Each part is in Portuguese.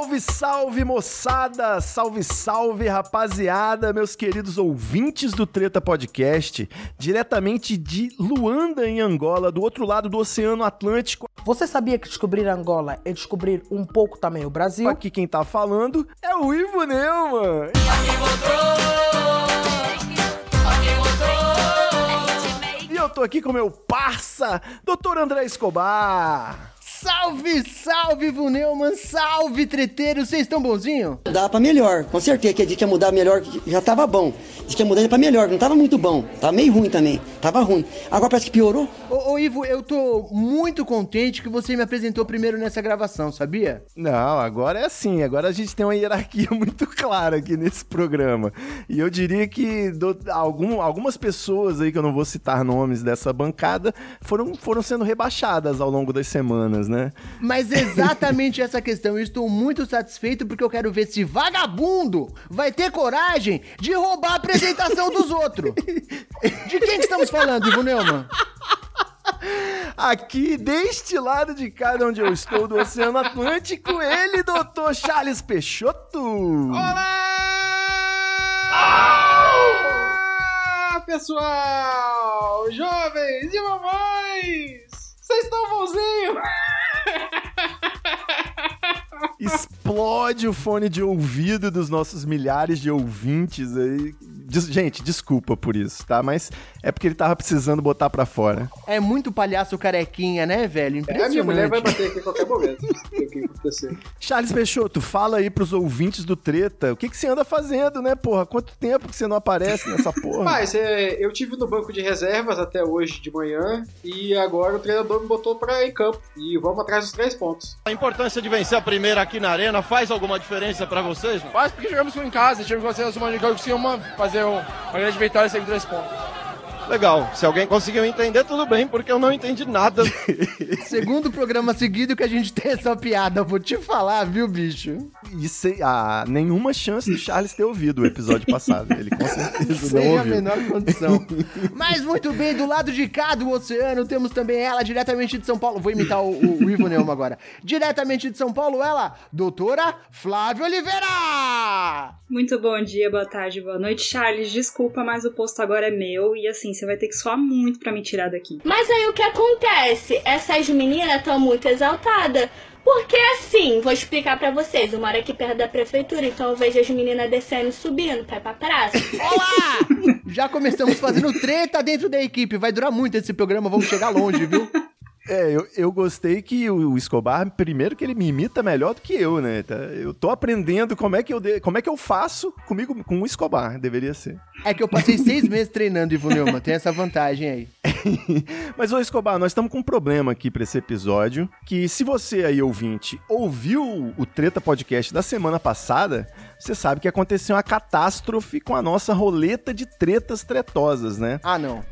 Salve, salve, moçada! Salve, salve, rapaziada, meus queridos ouvintes do Treta Podcast, diretamente de Luanda, em Angola, do outro lado do Oceano Atlântico. Você sabia que descobrir Angola é descobrir um pouco também o Brasil? Aqui quem tá falando é o Ivo Neumann. E eu tô aqui com meu parça, Dr. André Escobar. Salve, salve, Vuneuman, salve, treteiro, vocês estão bonzinho? Dá pra melhor, com certeza que a gente ia mudar melhor, que já tava bom. Diz que ia mudar pra melhor, não tava muito bom, tava meio ruim também, tava ruim. Agora parece que piorou. Ô, ô, Ivo, eu tô muito contente que você me apresentou primeiro nessa gravação, sabia? Não, agora é assim, agora a gente tem uma hierarquia muito clara aqui nesse programa. E eu diria que do, algum, algumas pessoas aí, que eu não vou citar nomes dessa bancada, foram, foram sendo rebaixadas ao longo das semanas, né? Mas exatamente essa questão, eu estou muito satisfeito porque eu quero ver se vagabundo vai ter coragem de roubar a apresentação dos outros. De quem que estamos falando, Ivo Neumann? Aqui, deste lado de cá de onde eu estou, do Oceano Atlântico, ele, doutor Charles Peixoto. Olá, pessoal! Jovens e mamães! Vocês estão bonzinhos? Explode o fone de ouvido dos nossos milhares de ouvintes aí. Des- gente, desculpa por isso, tá? Mas é porque ele tava precisando botar pra fora. É muito palhaço carequinha, né, velho? É, Impressionante. minha mulher vai bater aqui a qualquer momento. O que acontecer? Charles Peixoto, fala aí pros ouvintes do Treta, o que, que você anda fazendo, né, porra? Quanto tempo que você não aparece nessa porra? Mas é, eu tive no banco de reservas até hoje de manhã e agora o treinador me botou pra ir em campo. E vamos atrás dos três pontos. A importância de vencer a primeira aqui na arena faz alguma diferença pra vocês? mano? Faz porque jogamos em casa, tivemos que fazer uma uma fazer um- uma grande vitória e com três pontos. Legal. Se alguém conseguiu entender, tudo bem, porque eu não entendi nada. Segundo programa seguido que a gente tem essa piada, vou te falar, viu, bicho? Isso aí, ah, nenhuma chance do Charles ter ouvido o episódio passado. Ele com certeza não Sem a ouviu. menor condição. Mas muito bem, do lado de cá do oceano, temos também ela, diretamente de São Paulo. Vou imitar o, o, o Ivo Neumann agora. Diretamente de São Paulo, ela, doutora Flávia Oliveira! Muito bom dia, boa tarde, boa noite. Charles, desculpa, mas o posto agora é meu e assim, você vai ter que suar muito pra me tirar daqui. Mas aí o que acontece? Essas meninas estão muito exaltadas. Porque assim, vou explicar pra vocês. Eu moro aqui perto da prefeitura, então eu vejo as meninas descendo e subindo pra ir pra praça. Olá! Já começamos fazendo treta dentro da equipe. Vai durar muito esse programa, vamos chegar longe, viu? É, eu, eu gostei que o, Escobar, primeiro que ele me imita melhor do que eu, né? Tá? Eu tô aprendendo como é que eu, de- como é que eu faço comigo, com o Escobar, deveria ser. É que eu passei seis meses treinando, Ivo Neumann. Tem essa vantagem aí. Mas, ô Escobar, nós estamos com um problema aqui pra esse episódio, que se você aí, ouvinte, ouviu o Treta Podcast da semana passada, você sabe que aconteceu uma catástrofe com a nossa roleta de tretas tretosas, né? Ah, não.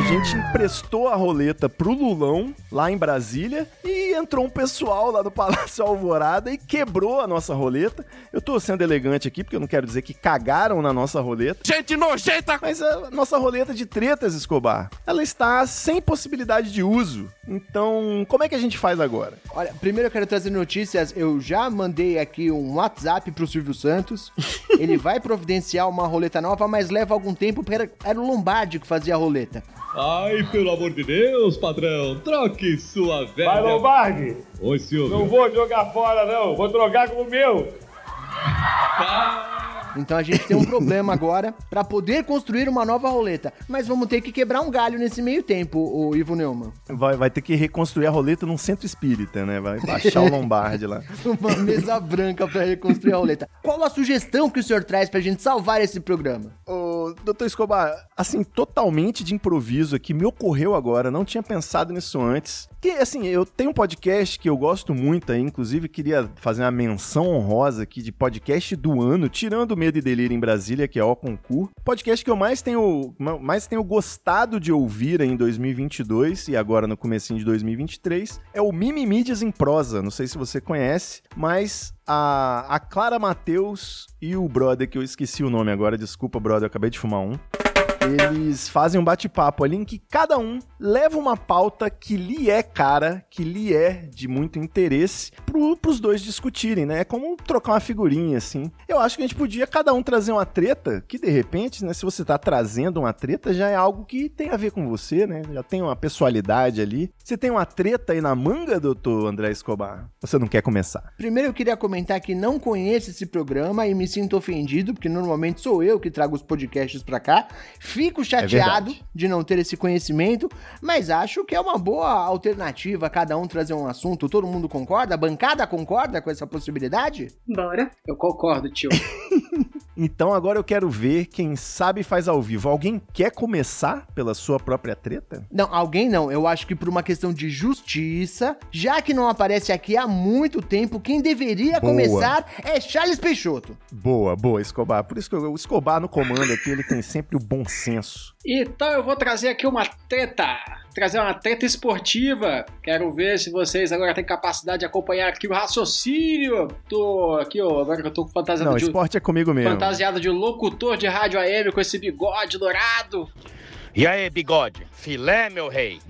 A gente emprestou a roleta pro Lulão, lá em Brasília, e entrou um pessoal lá do Palácio Alvorada e quebrou a nossa roleta. Eu tô sendo elegante aqui, porque eu não quero dizer que cagaram na nossa roleta. Gente nojenta! Mas a nossa roleta de tretas, Escobar, ela está sem possibilidade de uso. Então, como é que a gente faz agora? Olha, primeiro eu quero trazer notícias. Eu já mandei aqui um WhatsApp pro Silvio Santos. Ele vai providenciar uma roleta nova, mas leva algum tempo, porque era, era o Lombardi que fazia a roleta. Ai, pelo amor de Deus, patrão, troque sua velha. Vai, Lombardi! Oi, Silvio. Não vou jogar fora, não. Vou trocar com o meu. Então a gente tem um problema agora pra poder construir uma nova roleta. Mas vamos ter que quebrar um galho nesse meio tempo, o Ivo Neumann. Vai, vai ter que reconstruir a roleta num centro espírita, né? Vai baixar o Lombardi lá. Uma mesa branca pra reconstruir a roleta. Qual a sugestão que o senhor traz pra gente salvar esse programa? Ô, doutor Escobar, assim, totalmente de improviso aqui, me ocorreu agora, não tinha pensado nisso antes. Que, assim, eu tenho um podcast que eu gosto muito aí, inclusive queria fazer uma menção honrosa aqui de podcast do ano, tirando o Medo e Delírio em Brasília, que é o Concur. Podcast que eu mais tenho, mais tenho gostado de ouvir em 2022 e agora no comecinho de 2023 é o Mimimídias em Prosa. Não sei se você conhece, mas a, a Clara Matheus e o brother, que eu esqueci o nome agora, desculpa, brother, eu acabei de fumar um. Eles fazem um bate-papo ali em que cada um leva uma pauta que lhe é cara, que lhe é de muito interesse, pro, pros dois discutirem, né? É como trocar uma figurinha, assim. Eu acho que a gente podia cada um trazer uma treta, que de repente, né, se você tá trazendo uma treta, já é algo que tem a ver com você, né? Já tem uma pessoalidade ali. Você tem uma treta aí na manga, doutor André Escobar? Você não quer começar? Primeiro eu queria comentar que não conheço esse programa e me sinto ofendido, porque normalmente sou eu que trago os podcasts pra cá. Fico chateado É de não ter esse conhecimento, mas acho que é uma boa alternativa cada um trazer um assunto. Todo mundo concorda? A bancada concorda com essa possibilidade? Bora. Eu concordo, tio. Então agora eu quero ver quem sabe faz ao vivo. Alguém quer começar pela sua própria treta? Não, alguém não. Eu acho que por uma questão de justiça, já que não aparece aqui há muito tempo, quem deveria Boa. começar é Charles Peixoto. Boa, boa, Escobar. Por isso que eu- o Escobar no comando aqui, ele tem sempre o bom senso. Então eu vou trazer aqui uma treta. Trazer uma treta esportiva. Quero ver se vocês agora têm capacidade de acompanhar aqui o raciocínio. Tô aqui, ó. Agora que eu tô com fantasiado Não, de. esporte é comigo mesmo. Fantasiado de locutor de rádio AM com esse bigode dourado. E aí, bigode? Filé, meu rei?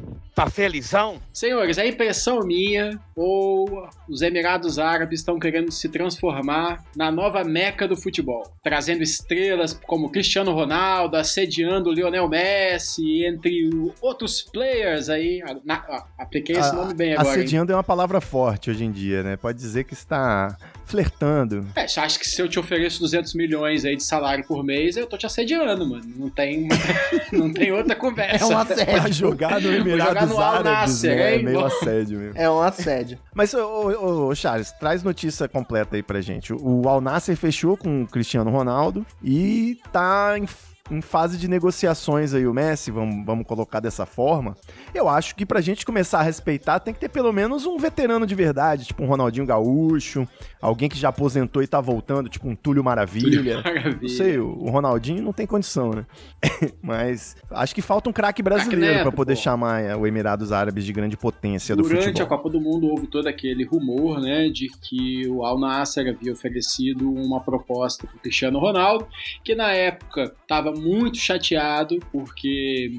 Tá felizão? Senhores, é impressão minha ou os Emirados Árabes estão querendo se transformar na nova meca do futebol, trazendo estrelas como Cristiano Ronaldo, assediando o Lionel Messi, entre outros players aí. Na, ó, apliquei esse A- nome bem agora. hein? Assediando é uma palavra forte hoje em dia, né? Pode dizer que está flertando. É, você acha que se eu te ofereço 200 milhões aí de salário por mês, eu tô te assediando, mano. Não tem, não tem outra conversa. É um assédio. Pra jogar no Vou jogar Emirados no Árabes, né? É hein? meio assédio mesmo. É um assédio. Mas, ô, ô, ô, Charles, traz notícia completa aí pra gente. O Al Nasser fechou com o Cristiano Ronaldo e tá em, em fase de negociações aí o Messi, vamos, vamos colocar dessa forma. Eu acho que pra gente começar a respeitar tem que ter pelo menos um veterano de verdade, tipo um Ronaldinho Gaúcho, alguém que já aposentou e tá voltando, tipo um Túlio Maravilha. Túlio Maravilha. Não sei, o Ronaldinho não tem condição, né? Mas acho que falta um craque brasileiro pra poder pô. chamar é, o Emirados Árabes de grande potência do Durante futebol. a Copa do Mundo houve todo aquele rumor, né, de que o Al Nassr havia oferecido uma proposta para o Cristiano Ronaldo, que na época estava muito chateado porque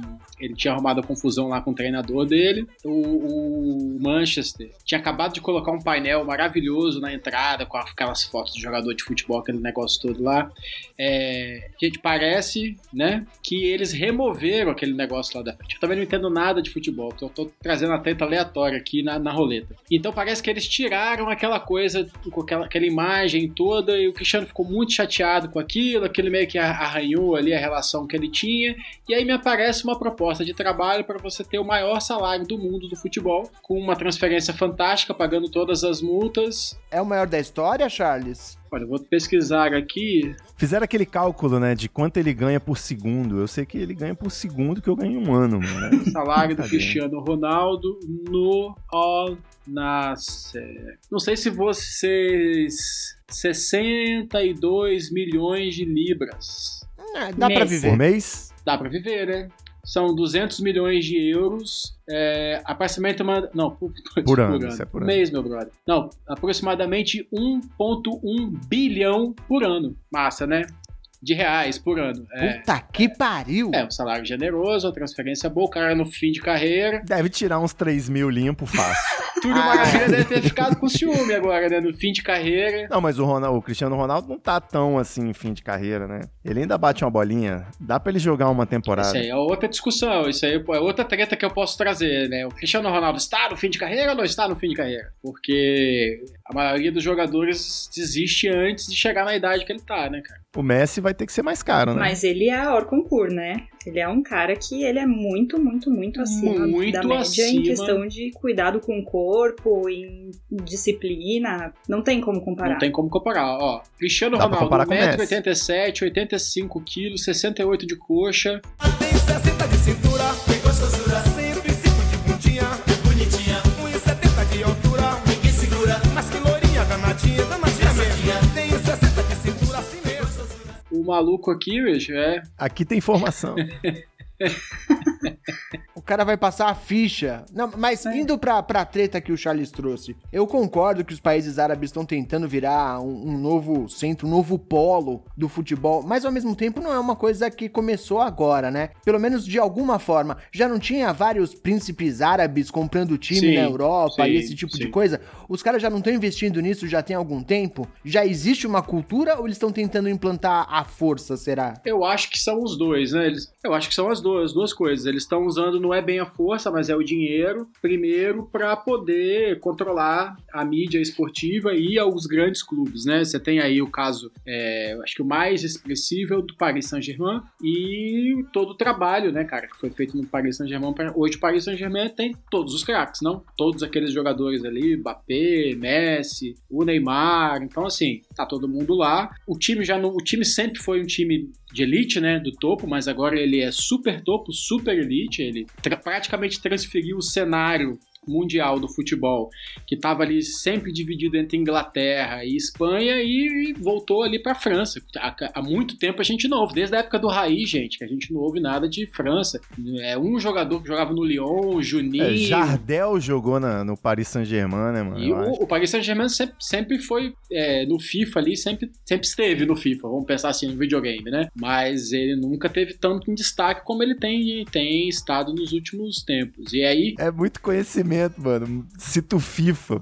ele tinha arrumado a confusão lá com o treinador dele. O, o Manchester tinha acabado de colocar um painel maravilhoso na entrada com aquelas fotos de jogador de futebol, aquele negócio todo lá. É, gente, parece, né, que eles removeram aquele negócio lá da frente. Eu também não entendo nada de futebol, tô, tô trazendo a treta aleatória aqui na, na roleta. Então parece que eles tiraram aquela coisa, com aquela, aquela imagem toda, e o Cristiano ficou muito chateado com aquilo, aquele meio que arranhou ali a relação que ele tinha, e aí me aparece uma proposta de trabalho para você ter o maior salário do mundo do futebol, com uma transferência fantástica, pagando todas as multas. É o maior da história, Charles? Olha, eu vou pesquisar aqui. Fizeram aquele cálculo, né, de quanto ele ganha por segundo. Eu sei que ele ganha por segundo que eu ganho em um ano, mano. Salário do. Cristiano Ronaldo no Al Nassr. Não sei se vocês 62 milhões de libras. Ah, dá pra viver. Por mês? Dá pra viver, né? São 200 milhões de euros. É, aproximadamente não, por, Por ano, isso é por ano. mês, meu brother. Não, aproximadamente 1.1 bilhão por ano. Massa, né? De reais por ano. É, Puta que pariu! é um salário generoso, uma transferência boa, o cara no fim de carreira. Deve tirar uns 3 mil limpo fácil. Túlio Maravilha deve ter ficado com ciúme agora, né? No fim de carreira. não, mas o, Ronaldo, o Cristiano Ronaldo não tá tão assim em fim de carreira, né? Ele ainda bate uma bolinha. Dá pra ele jogar uma temporada. Isso aí é outra discussão, isso aí é outra treta que eu posso trazer, né? O Cristiano Ronaldo está no fim de carreira ou não está no fim de carreira? Porque a maioria dos jogadores desiste antes de chegar na idade que ele tá, né, cara? O Messi vai ter que ser mais caro, né? Mas ele é hors concours, né? Ele é um cara que ele é muito, muito, muito acima Muito da média em acima. questão de cuidado com o corpo, em disciplina. Não tem como comparar. Não tem como comparar. Ó, Cristiano Dá Ronaldo, comparar com o Messi. 1,87m, 85 kg, 68 de coxa. Tem 60 de cintura, tem gostosura, O maluco aqui, bicho, é. Aqui tem informação. O cara vai passar a ficha. Não, mas indo pra, pra treta que o Charles trouxe, eu concordo que os países árabes estão tentando virar um, um novo centro, um novo polo do futebol, mas ao mesmo tempo não é uma coisa que começou agora, né? Pelo menos de alguma forma. Já não tinha vários príncipes árabes comprando time Sim, na Europa e sim, esse tipo de sim. coisa? Os caras já não estão investindo nisso já tem algum tempo? Já existe uma cultura ou eles estão tentando implantar à força, será? Eu acho que são os dois, né? Eles, eu acho que são as duas, as duas coisas. Eles estão usando, não é bem a força, mas é o dinheiro, primeiro, para poder controlar a mídia esportiva e os grandes clubes, né? Você tem aí o caso, é, acho que o mais expressivo é o do Paris Saint-Germain e todo o trabalho, né, cara, que foi feito no Paris Saint-Germain. Hoje o Paris Saint-Germain tem todos os craques, não? Todos aqueles jogadores ali, Mbappé, Messi, o Neymar. Então, assim, tá todo mundo lá. O time já não, o time sempre foi um time de elite, né, do topo, mas agora ele é super topo, super elite. Ele tra- praticamente transferiu o cenário mundial do futebol, que estava ali sempre dividido entre Inglaterra e Espanha e voltou ali para França. Há, muito tempo a gente não ouve, desde a época do Raí, gente, que a gente não ouve nada de França. É um jogador que jogava no Lyon, Juninho. É, Jardel jogou na- no Paris Saint-Germain, né, mano? E o, o Paris Saint-Germain sempre, sempre foi é, no FIFA ali, sempre, sempre esteve no FIFA, vamos pensar assim, no videogame, né? Mas ele nunca teve tanto em destaque como ele tem, tem estado nos últimos tempos. E aí, É muito conhecimento, mano. Cito FIFA.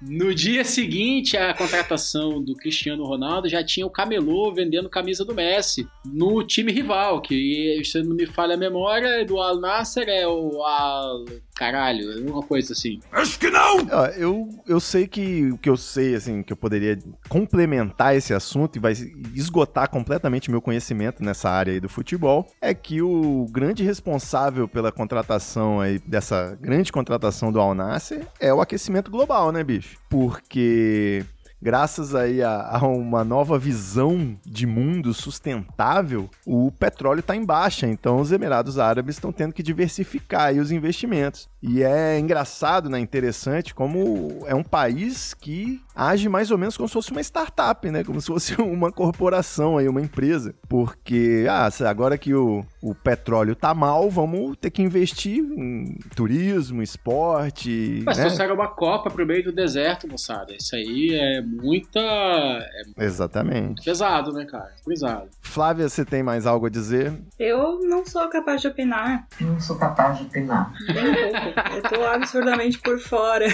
no dia seguinte à contratação do Cristiano Ronaldo, já tinha o Camelô vendendo camisa do Messi no time rival, que se não me falha a memória, do Al Nasser é o Al... Caralho, é uma coisa assim. Acho que não! eu, eu sei que o que eu sei, assim, que eu poderia complementar esse assunto e vai esgotar completamente meu conhecimento nessa área aí do futebol, é que o grande responsável pela contratação aí, dessa grande contratação do Al Nasser é o aquecimento global, né, bicho? Porque graças aí a, a uma nova visão de mundo sustentável, o petróleo está em baixa, então os Emirados Árabes estão tendo que diversificar os investimentos. E é engraçado, né, interessante, como é um país que age mais ou menos como se fosse uma startup, né, como se fosse uma corporação aí, uma empresa. Porque, ah, agora que o, o petróleo tá mal, vamos ter que investir em turismo, esporte, Mas né? trouxeram uma copa pro meio do deserto, moçada. Isso aí é muita. É Exatamente. pesado, né, cara? Pesado. Flávia, você tem mais algo a dizer? Eu não sou capaz de opinar. Eu não sou capaz de opinar. Nem um pouco. Eu tô absurdamente por fora.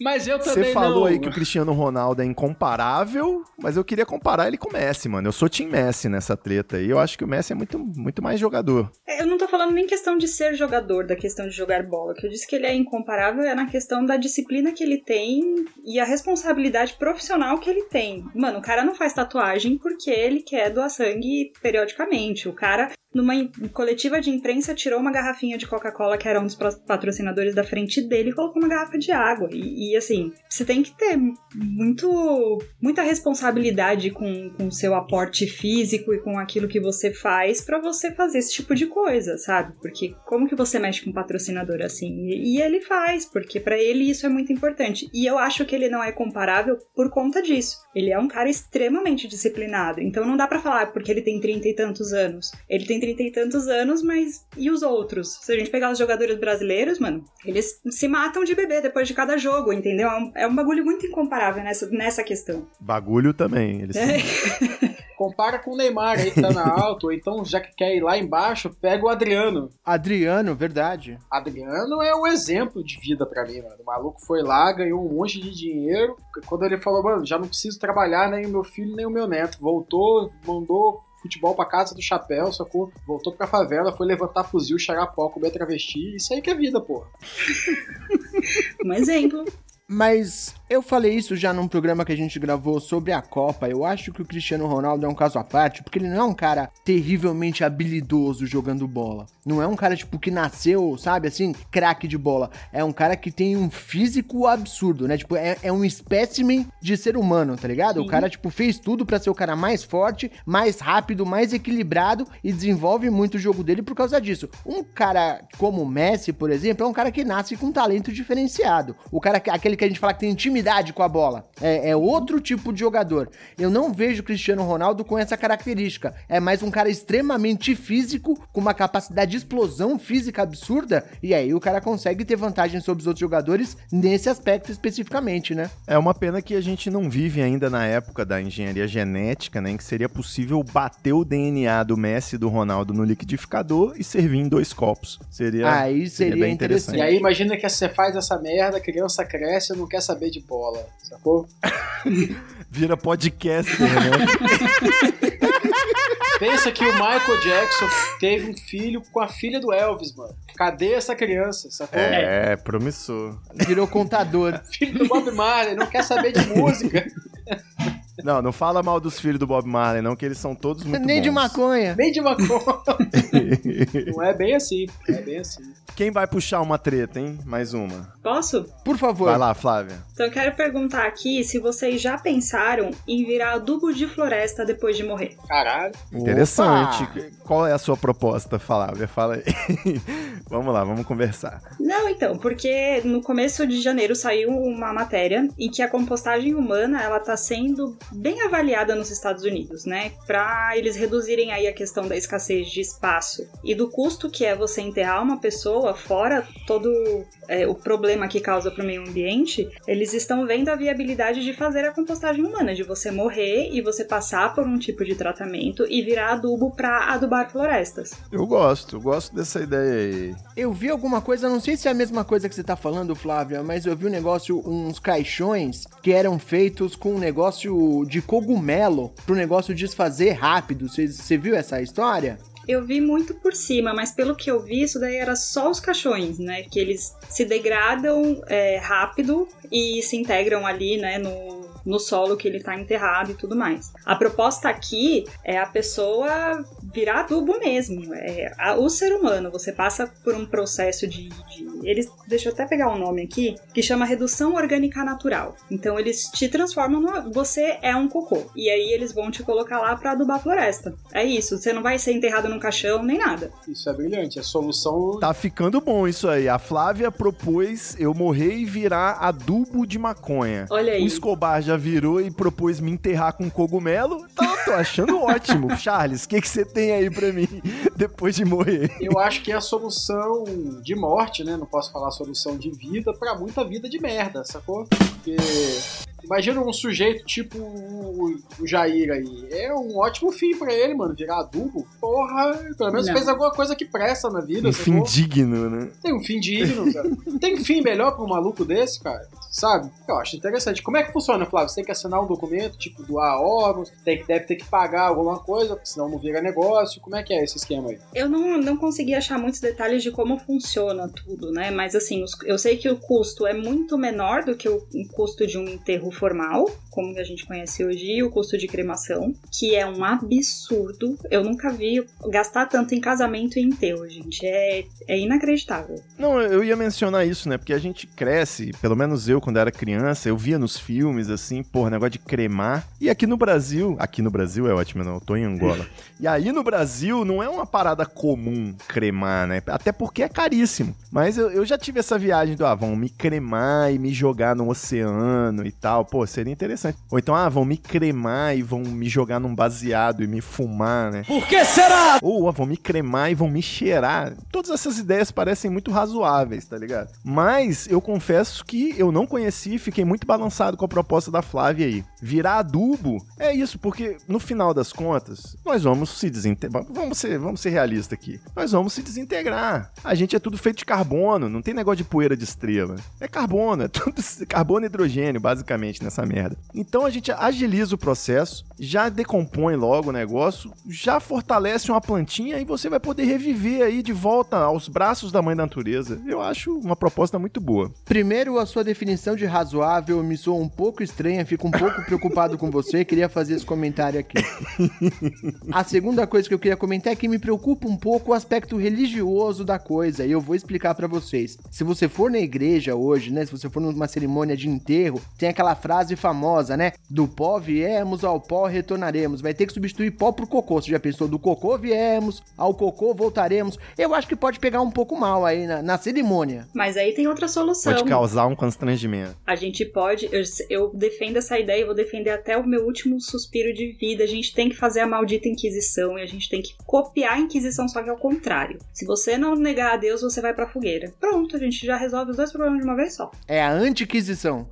Mas eu Você falou aí que o Cristiano Ronaldo é incomparável, mas eu queria comparar ele com o Messi, mano. Eu sou Team Messi nessa treta aí. Eu acho que o Messi é muito, muito mais jogador. Eu não tô falando nem questão de ser jogador, da questão de jogar bola. O que eu disse que ele é incomparável é na questão da disciplina que ele tem e a responsabilidade profissional que ele tem. Mano, o cara não faz tatuagem porque ele quer doar sangue periodicamente. O cara, numa coletiva de imprensa, tirou uma garrafinha de Coca-Cola, que era um dos patrocinadores da frente dele, e colocou uma garrafa de água. E, e, assim, você tem que ter muito, muita responsabilidade com o seu aporte físico e com aquilo que você faz pra você fazer esse tipo de coisa, sabe? Porque como que você mexe com um patrocinador assim? E, e ele faz, porque pra ele isso é muito importante. E eu acho que ele não é comparável por conta disso. Ele é um cara extremamente disciplinado. Então não dá pra falar porque ele tem trinta e tantos anos. Ele tem trinta e tantos anos, mas e os outros? Se a gente pegar os jogadores brasileiros, mano, eles se matam de beber depois de cada jogo, entendeu? É um, é um bagulho muito incomparável nessa, nessa questão. Bagulho também. Eles É. Compara com o Neymar aí que tá na alta, ou então já que quer ir lá embaixo, pega o Adriano. Adriano, verdade. Adriano é um exemplo de vida pra mim, mano. O maluco foi lá, ganhou um monte de dinheiro. Quando ele falou, mano, já não preciso trabalhar nem o meu filho nem o meu neto. Voltou, mandou futebol pra casa do chapéu, sacou? Voltou pra favela, foi levantar fuzil, cheirar pó, comer travesti. Isso aí que é vida, porra. Um exemplo. Mas Eu falei isso já num programa que a gente gravou sobre a Copa. Eu acho que o Cristiano Ronaldo é um caso à parte, porque ele não é um cara terrivelmente habilidoso jogando bola. Não é um cara, tipo, que nasceu, sabe, assim, craque de bola. É um cara que tem um físico absurdo, né? Tipo, é, é um espécimen de ser humano, tá ligado? O cara, tipo, fez tudo pra ser o cara mais forte, mais rápido, mais equilibrado e desenvolve muito o jogo dele por causa disso. Um cara como o Messi, por exemplo, é um cara que nasce com um talento diferenciado. O cara, que- aquele que a gente fala que tem intimidade com a bola. É, é outro tipo de jogador. Eu não vejo o Cristiano Ronaldo com essa característica. É mais um cara extremamente físico, com uma capacidade de explosão física absurda, e aí o cara consegue ter vantagem sobre os outros jogadores nesse aspecto especificamente, né? É uma pena que a gente não vive ainda na época da engenharia genética, né, em que seria possível bater o DNA do Messi e do Ronaldo no liquidificador e servir em dois copos. Seria, Aí seria bem interessante. E aí imagina que você faz essa merda, a criança cresce não quer saber de bola, sacou? Vira podcaster, né? Pensa que o Michael Jackson teve um filho com a filha do Elvis, mano. Cadê essa criança, sacou? é, promissor. Virou contador. Filho do Bob Marley, não quer saber de música. Não, não fala mal dos filhos do Bob Marley, não, que eles são todos muito Nem de bons. maconha. Nem de maconha. não é bem assim, é bem assim. Quem vai puxar uma treta, hein? Mais uma. Posso? Por favor. Vai lá, Flávia. Então eu quero perguntar aqui se vocês já pensaram em virar adubo de floresta depois de morrer. Caralho. Interessante. Qual é a sua proposta, Flávia? Fala aí. vamos lá, vamos conversar. Não, então, porque no começo de janeiro saiu uma matéria em que a compostagem humana ela tá sendo bem avaliada nos Estados Unidos, né? Para eles reduzirem aí a questão da escassez de espaço e do custo que é você enterrar uma pessoa fora todo é, o problema que causa para o meio ambiente, eles estão vendo a viabilidade de fazer a compostagem humana, de você morrer e você passar por um tipo de tratamento e virar adubo para adubar florestas. Eu gosto, eu gosto dessa ideia aí. Eu vi alguma coisa, não sei se é a mesma coisa que você tá falando, Flávia, mas eu vi um negócio, uns caixões que eram feitos com um negócio de cogumelo pro negócio desfazer rápido. Você viu essa história? Eu vi muito por cima, mas pelo que eu vi, isso daí era só os caixões, né? Que eles se degradam é, rápido e se integram ali, né, no, no solo que ele tá enterrado e tudo mais. A proposta aqui é a pessoa virar adubo mesmo. É a- o ser humano, você passa por um processo de, de. Eles. Deixa eu até pegar um nome aqui, que chama redução orgânica natural. Então eles te transformam no. Você é um cocô. E aí eles vão te colocar lá pra adubar a floresta. É isso. Você não vai ser enterrado num caixão nem nada. Isso é brilhante, a solução. Tá ficando bom isso aí. A Flávia propôs eu morrer e virar adubo de maconha. Olha aí. O Escobar já virou e propôs me enterrar com cogumelo. Eu tô achando ótimo. Charles, o que que você tem aí pra mim depois de morrer? Eu acho que é a solução de morte, né? Não posso falar solução de vida pra muita vida de merda, sacou? Porque imagina um sujeito tipo o, o Jair aí. É um ótimo fim pra ele, mano. Virar adubo. Porra, pelo menos Não. fez alguma coisa que presta na vida, Um fim digno, né? Tem um fim digno, cara. Tem fim melhor pra um maluco desse, cara? Sabe? Eu acho interessante. Como é que funciona, Flávio? Você tem que assinar um documento, tipo, doar órgãos, tem que, deve ter que pagar alguma coisa, porque senão não vira negócio. Como é que é esse esquema aí? Eu não, não consegui achar muitos detalhes de como funciona tudo, né? Mas assim, os- eu sei que o custo é muito menor do que o, o custo de um enterro formal, como a gente conhece hoje, e o custo de cremação, que é um absurdo. Eu nunca vi gastar tanto em casamento e enterro, gente. É, é inacreditável. Não, eu ia mencionar isso, né? Porque a gente cresce, pelo menos eu quando era criança, eu via nos filmes assim, porra, negócio de cremar. E aqui no Brasil, aqui no Brasil é ótimo, não, eu tô em Angola. E aí no Brasil não é uma parada comum cremar, né? Até porque é caríssimo. Mas eu, eu já tive essa viagem do, ah, vão me cremar e me jogar no oceano e tal. Pô, seria interessante. Ou então, ah, vão me cremar e vão me jogar num baseado e me fumar, né? Por que será? Ou ah, vão me cremar e vão me cheirar. Todas essas ideias parecem muito razoáveis, tá ligado? Mas eu confesso que eu não conheci e fiquei muito balançado com a proposta da Flávia aí. Virar adubo é isso, porque no final das contas, nós vamos se desintegrar. Vamos ser, vamos ser realistas aqui. Nós vamos se desintegrar. A gente é tudo feito de carbono, não tem negócio de poeira de estrela. É carbono, é tudo carbono e hidrogênio, basicamente, nessa merda. Então a gente agiliza o processo, já decompõe logo o negócio, já fortalece uma plantinha e você vai poder reviver aí de volta aos braços da mãe da natureza. Eu acho uma proposta muito boa. Primeiro, a sua definição de razoável me soa um pouco estranha, fico um pouco preocupado com você, queria fazer esse comentário aqui. A segunda coisa que eu queria comentar é que me preocupa um pouco o aspecto religioso da coisa, e eu vou explicar pra vocês. Se você for na igreja hoje, né, se você for numa cerimônia de enterro, tem aquela frase famosa, né, do pó viemos, ao pó retornaremos. Vai ter que substituir pó por cocô. Você já pensou do cocô viemos, ao cocô voltaremos? Eu acho que pode pegar um pouco mal aí na, na cerimônia. Mas aí tem outra solução. Pode causar um constrangimento. A gente pode, eu, eu defendo essa ideia, eu vou defender até o meu último suspiro de vida. A gente tem que fazer a maldita Inquisição e a gente tem que copiar a Inquisição, só que ao contrário. Se você não negar a Deus, você vai pra fogueira. Pronto, a gente já resolve os dois problemas de uma vez só. É a antiquisição.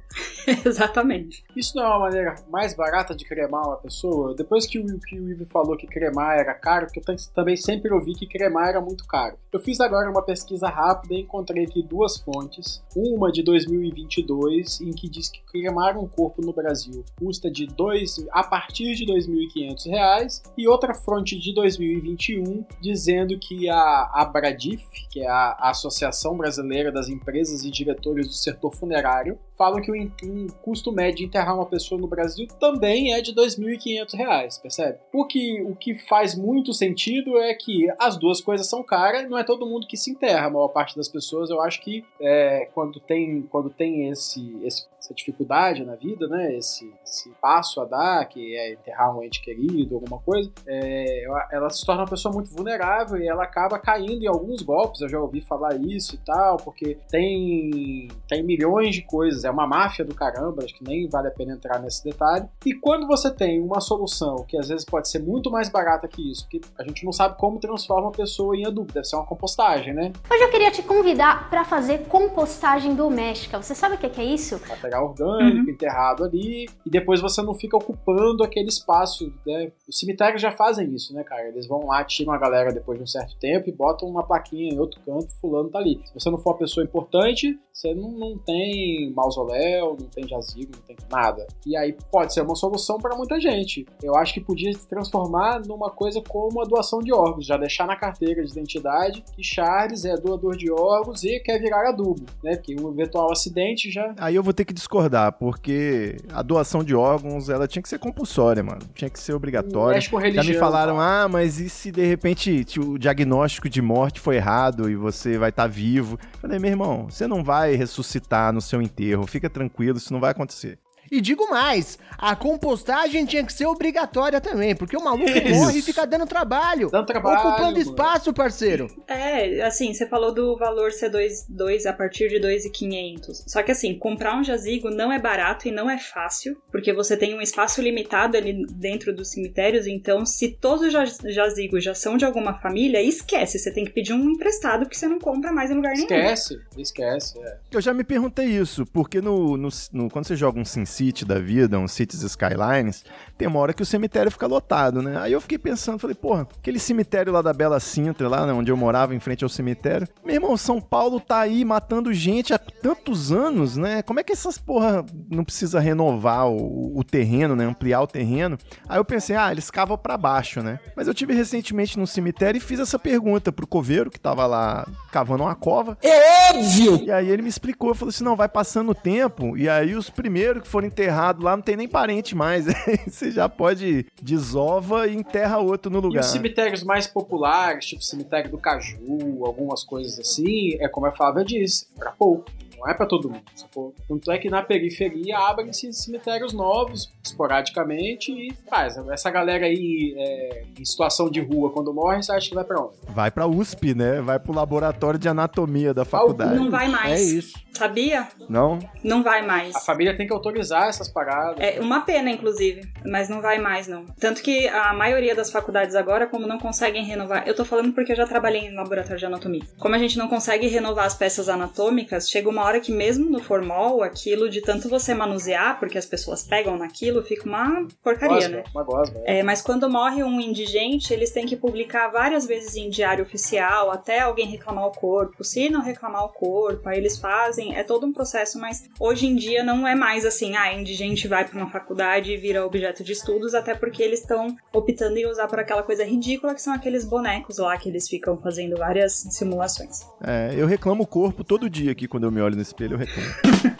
Exatamente. Isso não é uma maneira mais barata de cremar uma pessoa? Depois que o, que o Ivo falou que cremar era caro, que eu tam- também sempre ouvi que cremar era muito caro. Eu fiz agora uma pesquisa rápida e encontrei aqui duas fontes. Uma de 2022, em que diz que cremar um corpo no Brasil custa de dois, a partir de 2.500 reais, e outra fonte de 2021 dizendo que a Abradif, que é a Associação Brasileira das Empresas e Diretores do Setor Funerário, falam que o um custo médio de enterrar uma pessoa no Brasil também é de 2.500 reais, percebe? O que, o que faz muito sentido é que as duas coisas são caras, não é todo mundo que se enterra, a maior parte das pessoas, eu acho que é, quando tem, quando tem esse, esse- essa dificuldade na vida, né, esse, esse passo a dar, que é enterrar um ente querido, alguma coisa, é, ela- ela se torna uma pessoa muito vulnerável e ela acaba caindo em alguns golpes, eu já ouvi falar isso e tal, porque tem, tem milhões de coisas, é uma máfia do caramba, acho que nem vale a pena entrar nesse detalhe. E quando você tem uma solução que às vezes pode ser muito mais barata que isso, porque a gente não sabe como transforma a pessoa em adubo, deve ser uma compostagem, né? Hoje eu queria te convidar para fazer compostagem doméstica. Você sabe o que que é isso? Material orgânico enterrado ali, e depois você não fica ocupando aquele espaço, né? Os cemitérios já fazem isso, né, cara? Eles vão lá, tiram a galera depois de um certo tempo e botam uma plaquinha em outro canto, fulano tá ali. Se você não for uma pessoa importante, você não, não tem mausoléu, não tem jazigo, não tem nada. E aí pode ser uma solução para muita gente. Eu acho que podia se transformar numa coisa como a doação de órgãos, já deixar na carteira de identidade que Charles é doador de órgãos e quer virar adubo, né? Porque um eventual acidente já Aí eu vou ter que discordar, porque a doação de órgãos, ela tinha que ser compulsória, mano. Tinha que ser obrigatória. Mexe com Já me religião, falaram, ah, mas e se de repente te- o diagnóstico de morte foi errado e você vai estar vivo? Eu Falei, meu irmão, você não vai ressuscitar no seu enterro, fica tranquilo, isso não vai acontecer. E digo mais, a compostagem tinha que ser obrigatória também, porque o maluco Isso. morre e fica dando trabalho. Dando trabalho, Ocupando mano. espaço, parceiro. É, assim, você falou do valor ser 2, dois, a partir de 2,500. Só que assim, comprar um jazigo não é barato e não é fácil, porque você tem um espaço limitado ali dentro dos cemitérios, então se todos os jaz- jazigos já são de alguma família, esquece, você tem que pedir um emprestado que você não compra mais em lugar nenhum. esquece, esquece. É. Eu já me perguntei isso, porque no, no- no- quando você joga um SimCity da vida, um Cities Skylines, tem uma hora que o cemitério fica lotado, né? Aí eu fiquei pensando, falei, porra, aquele cemitério lá da Bela Sintra, lá né, onde eu morava, em frente ao cemitério, meu irmão, São Paulo tá aí matando gente há tantos anos, né? Como é que essas porra não precisa renovar o, o terreno, né? Ampliar o terreno? Aí eu pensei, ah, eles cavam pra baixo, né? Mas eu tive recentemente no cemitério e fiz essa pergunta pro coveiro que tava lá cavando uma cova. É óbvio! E aí ele me explicou, falou assim: não, vai passando o tempo, e aí os primeiros que foram enterrados lá não tem nem parente mais. Você já pode desova e enterra outro no E lugar. os cemitérios mais populares, tipo cemitério do Caju, algumas coisas assim, é como a Flávia disse, pra pouco. Não é pra todo mundo. sacou? Tanto é que na periferia abrem-se cemitérios novos, esporadicamente, e faz. Essa galera aí é, em situação de rua, quando morre, você acha que vai pra onde? Vai pra USP, né? Vai pro laboratório de anatomia da faculdade. Não vai mais. É isso. Sabia? Não? Não vai mais. A família tem que autorizar essas paradas. É uma pena, inclusive, mas não vai mais, não. Tanto que a maioria das faculdades agora, como não conseguem renovar. Eu tô falando porque eu já trabalhei em laboratório de anatomia. Como a gente não consegue renovar as peças anatômicas, chega uma hora que mesmo no formol, aquilo de tanto você manusear, porque as pessoas pegam naquilo, fica uma porcaria, Gosma, né? Uma gosma. É, mas quando morre um indigente, eles têm que publicar várias vezes em diário oficial, até alguém reclamar o corpo. Se não reclamar o corpo, aí eles fazem. É todo um processo, mas hoje em dia não é mais assim, ah, indigente vai para uma faculdade e vira objeto de estudos, até porque eles estão optando em usar por aquela coisa ridícula que são aqueles bonecos lá que eles ficam fazendo várias simulações. É, eu reclamo o corpo todo dia aqui quando eu me olho no espelho, eu reclamo.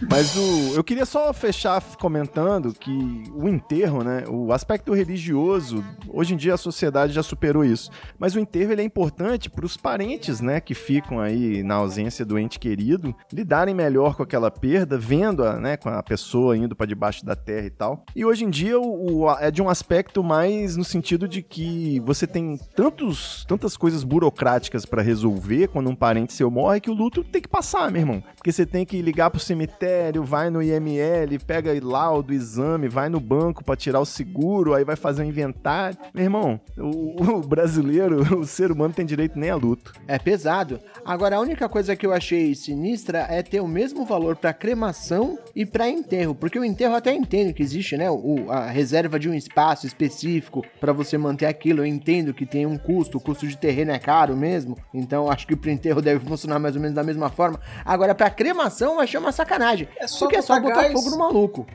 Mas o, eu queria só fechar comentando que o enterro, né, o aspecto religioso, hoje em dia a sociedade já superou isso. Mas o enterro ele é importante para os parentes, né, que ficam aí na ausência do ente querido, lidarem melhor com aquela perda, vendo a, né, com a pessoa indo para debaixo da terra e tal. E hoje em dia o, o- é de um aspecto mais no sentido de que você tem tantos, tantas coisas burocráticas para resolver quando um parente seu morre que o luto tem que passar, meu irmão. Porque você tem que ligar pro cemitério, vai no IML, pega laudo, exame, vai no banco para tirar o seguro, aí vai fazer o inventário. Meu irmão, o, o brasileiro, o ser humano tem direito nem a luto. É pesado. Agora, a única coisa que eu achei sinistra é ter o mesmo valor pra cremação e pra enterro. Porque o enterro eu até entendo que existe, né? O, a reserva de um espaço específico pra você manter aquilo. Eu entendo que tem um custo, o custo de terreno é caro mesmo. Então, acho que pro enterro deve funcionar mais ou menos da mesma forma. Agora, pra cremação, eu achei uma sacanagem. É só porque é só botar gás. fogo no maluco.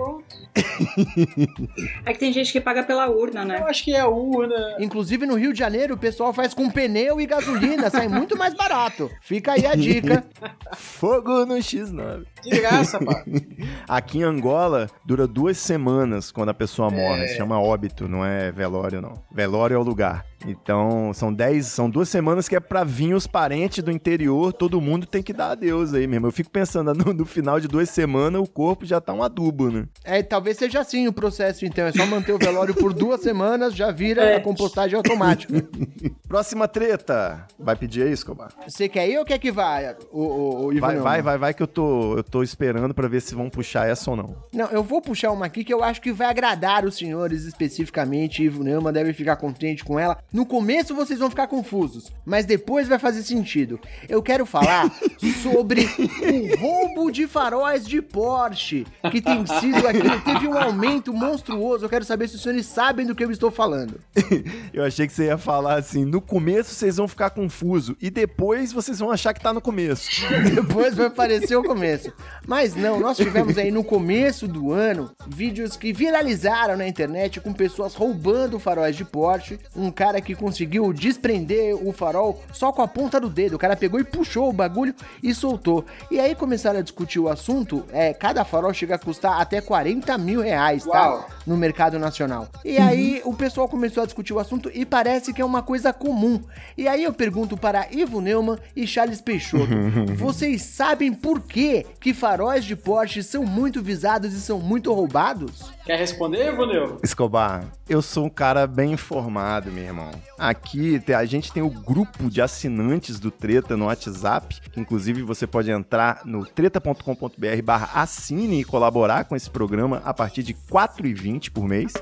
É que tem gente que paga pela urna, né? Eu acho que é a urna. Inclusive no Rio de Janeiro, o pessoal faz com pneu e gasolina, sai muito mais barato. Fica aí a dica. Fogo no X9. De graça, pá. Aqui em Angola, dura duas semanas quando a pessoa morre. É. Se chama óbito, não é velório, não. Velório é o lugar. Então, são dez, são duas semanas que é pra vir os parentes do interior, todo mundo tem que dar adeus aí mesmo. Eu fico pensando, no, no final de duas semanas, o corpo já tá um adubo, né? É, talvez seja assim o processo, então. É só manter o velório por duas semanas, já vira É. a compostagem automática. Próxima treta. Vai pedir aí, Escobar? Você quer ir ou quer que vá, o, o, o Ivan Vai, vai, vai, vai que eu tô, eu tô esperando pra ver se vão puxar essa ou não. Não, eu vou puxar uma aqui que eu acho que vai agradar os senhores especificamente. Ivo Neumann deve ficar contente com ela. No começo vocês vão ficar confusos, mas depois vai fazer sentido. Eu quero falar sobre o roubo de faróis de Porsche, que tem sido aqui. Teve um aumento monstruoso. Eu quero saber se os senhores sabem do que eu estou falando. Eu achei que você ia falar assim, no começo vocês vão ficar confuso e depois vocês vão achar que tá no começo. Depois vai aparecer o começo. Mas não, nós tivemos aí no começo do ano vídeos que viralizaram na internet com pessoas roubando faróis de Porsche. Um cara que conseguiu desprender o farol só com a ponta do dedo. O cara pegou e puxou o bagulho e soltou. E aí começaram a discutir o assunto. É, cada farol chega a custar até 40 mil reais, tá? Uau. No mercado nacional. E aí o pessoal começou a discutir o assunto e parece que é uma coisa comum. E aí eu pergunto para Ivo Neumann e Charles Peixoto. Vocês sabem por que que faróis de Porsche são muito visados e são muito roubados? Quer responder, Voneu? Escobar, eu sou um cara bem informado, meu irmão. Aqui a gente tem o grupo de assinantes do Treta no WhatsApp, inclusive você pode entrar no treta.com.br barra assine e colaborar com esse programa a partir de R$ 4,20 por mês.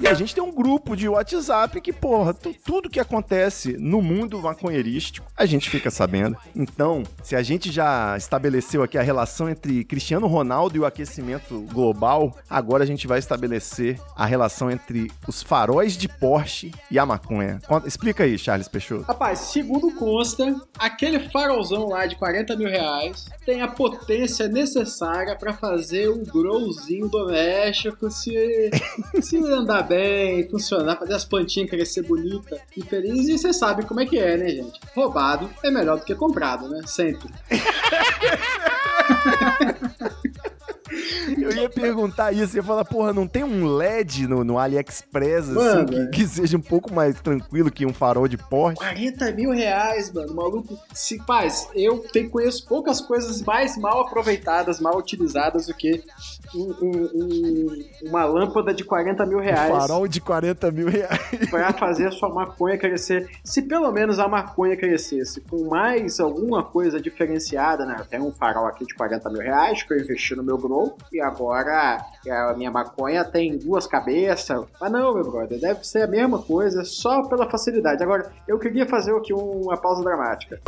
E a gente tem um grupo de WhatsApp que, porra, tu- tudo que acontece no mundo maconheirístico, a gente fica sabendo. Então, se a gente já estabeleceu aqui a relação entre Cristiano Ronaldo e o aquecimento global, agora a gente vai estabelecer a relação entre os faróis de Porsche e a maconha. Explica aí, Charles Peixoto. Rapaz, segundo consta, aquele farolzão lá de 40 mil reais tem a potência necessária pra fazer o growzinho doméstico se, se andar bem, funcionar, fazer as plantinhas crescer bonita e feliz. E você sabe como é que é, né, gente? Roubado é melhor do que comprado, né? Sempre. Eu ia perguntar isso, ia falar, porra, não tem um LED no, no AliExpress, assim, Mano, que, é. que seja um pouco mais tranquilo que um farol de Porsche? 40 mil reais, mano. Maluco. Se, paz, eu tenho, conheço poucas coisas mais mal aproveitadas, mal utilizadas do que um- um- um- uma lâmpada de 40 mil reais. Um farol de 40 mil reais. Pra fazer a sua maconha crescer. Se pelo menos a maconha crescesse com mais alguma coisa diferenciada, né? Eu tenho um farol aqui de 40 mil reais que eu investi no meu grow e agora a minha maconha tem duas cabeças. Mas não, meu brother, deve ser a mesma coisa, só pela facilidade. Agora, eu queria fazer aqui uma pausa dramática.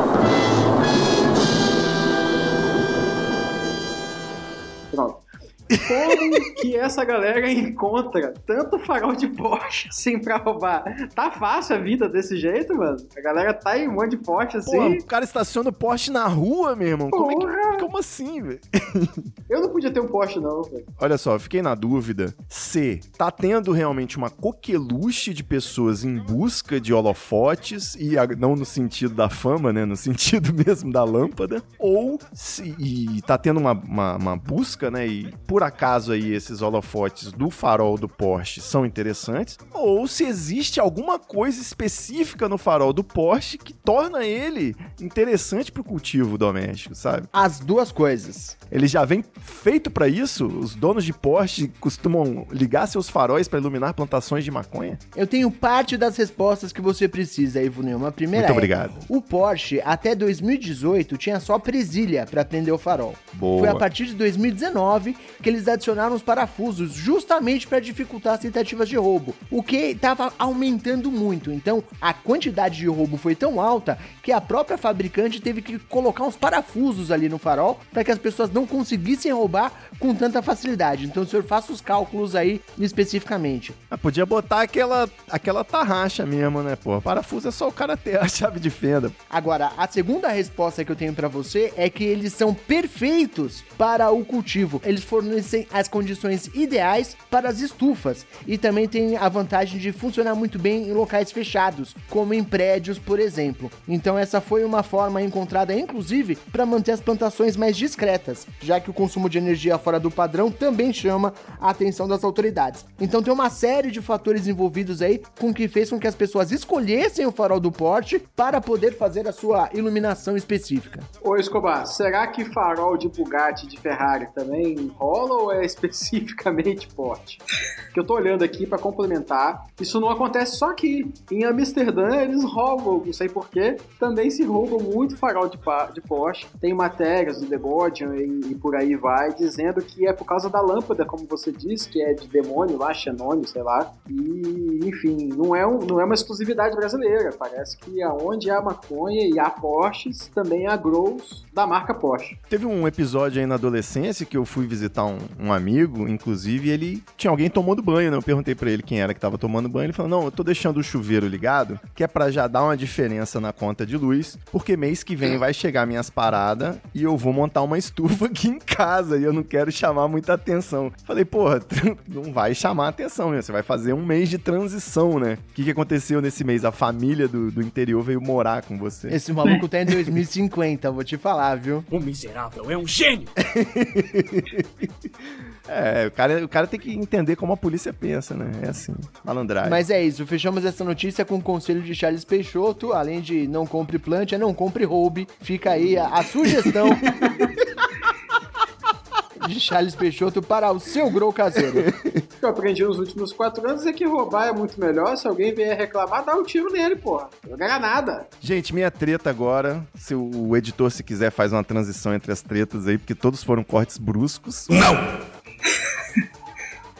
Como que essa galera encontra tanto farol de Porsche assim pra roubar? Tá fácil a vida desse jeito, mano? A galera tá em um monte de Porsche assim. Pô, o cara estaciona o Porsche na rua, meu irmão. Como, é que, como assim, velho? Eu não podia ter um Porsche, não, velho. Olha só, eu fiquei na dúvida se tá tendo realmente uma coqueluche de pessoas em busca de holofotes, e a- não no sentido da fama, né? No sentido mesmo da lâmpada, ou se e tá tendo uma, uma, uma busca, né? E por acaso aí esses holofotes do farol do Porsche são interessantes, ou se existe alguma coisa específica no farol do Porsche que torna ele interessante pro cultivo doméstico, sabe? As duas coisas. Ele já vem feito pra isso? Os donos de Porsche costumam ligar seus faróis pra iluminar plantações de maconha? Eu tenho parte das respostas que você precisa, Ivo Neumann. A primeira Muito é, obrigado. o Porsche até 2018 tinha só presilha para prender o farol. Boa. Foi a partir de 2019 que eles adicionaram os parafusos justamente para dificultar as tentativas de roubo, o que estava aumentando muito. Então, a quantidade de roubo foi tão alta que a própria fabricante teve que colocar uns parafusos ali no farol para que as pessoas não conseguissem roubar com tanta facilidade. Então, o senhor faça os cálculos aí especificamente. Ah, podia botar aquela, aquela tarraxa mesmo, né, pô? Parafuso é só o cara ter a chave de fenda. Agora, a segunda resposta que eu tenho pra você é que eles são perfeitos para o cultivo. Eles fornecem as condições ideais para as estufas e também tem a vantagem de funcionar muito bem em locais fechados, como em prédios, por exemplo. Então essa foi uma forma encontrada inclusive para manter as plantações mais discretas, já que o consumo de energia fora do padrão também chama a atenção das autoridades. Então tem uma série de fatores envolvidos aí com que fez com que as pessoas escolhessem o farol do Porsche para poder fazer a sua iluminação específica. Ô Escobar, será que farol de Bugatti de Ferrari também rola ou é especificamente Porsche? Que eu tô olhando aqui pra complementar, isso não acontece só aqui. Em Amsterdã eles roubam, não sei porquê, também se roubam muito farol de, de Porsche. Tem matérias do The Guardian e, e por aí vai, dizendo que é por causa da lâmpada, como você disse, que é de demônio lá, xenônio, sei lá. E, enfim, não é, um, não é uma exclusividade brasileira. Parece que aonde há maconha e há Porsches, também há grows da marca Porsche. Teve um episódio aí na adolescência que eu fui visitar um, um amigo, inclusive, ele tinha alguém tomando banho, né? Eu perguntei pra ele quem era que tava tomando banho. Ele falou: Não, eu tô deixando o chuveiro ligado, que é pra já dar uma diferença na conta de luz, porque mês que vem vai chegar minhas paradas e eu vou montar uma estufa aqui em casa e eu não quero chamar muita atenção. Falei, porra, não vai chamar atenção, né? Você vai fazer um mês de transição, né? O que, que aconteceu nesse mês? A família do, do interior veio morar com você. Esse maluco tá em 2050, vou te falar, viu? O miserável é um gênio! É, o cara, o cara tem que entender como a polícia pensa, né? É assim, malandragem. Mas é isso, fechamos essa notícia com o conselho de Charles Peixoto, além de não compre planta, não compre roube. Fica aí a, a sugestão de Charles Peixoto para o seu grow caseiro. O que eu aprendi nos últimos quatro anos é que roubar é muito melhor. Se alguém vier reclamar, dá um tiro nele, porra. Não ganha nada. Gente, minha treta agora, se o editor, se quiser, faz uma transição entre as tretas aí, porque todos foram cortes bruscos. Não!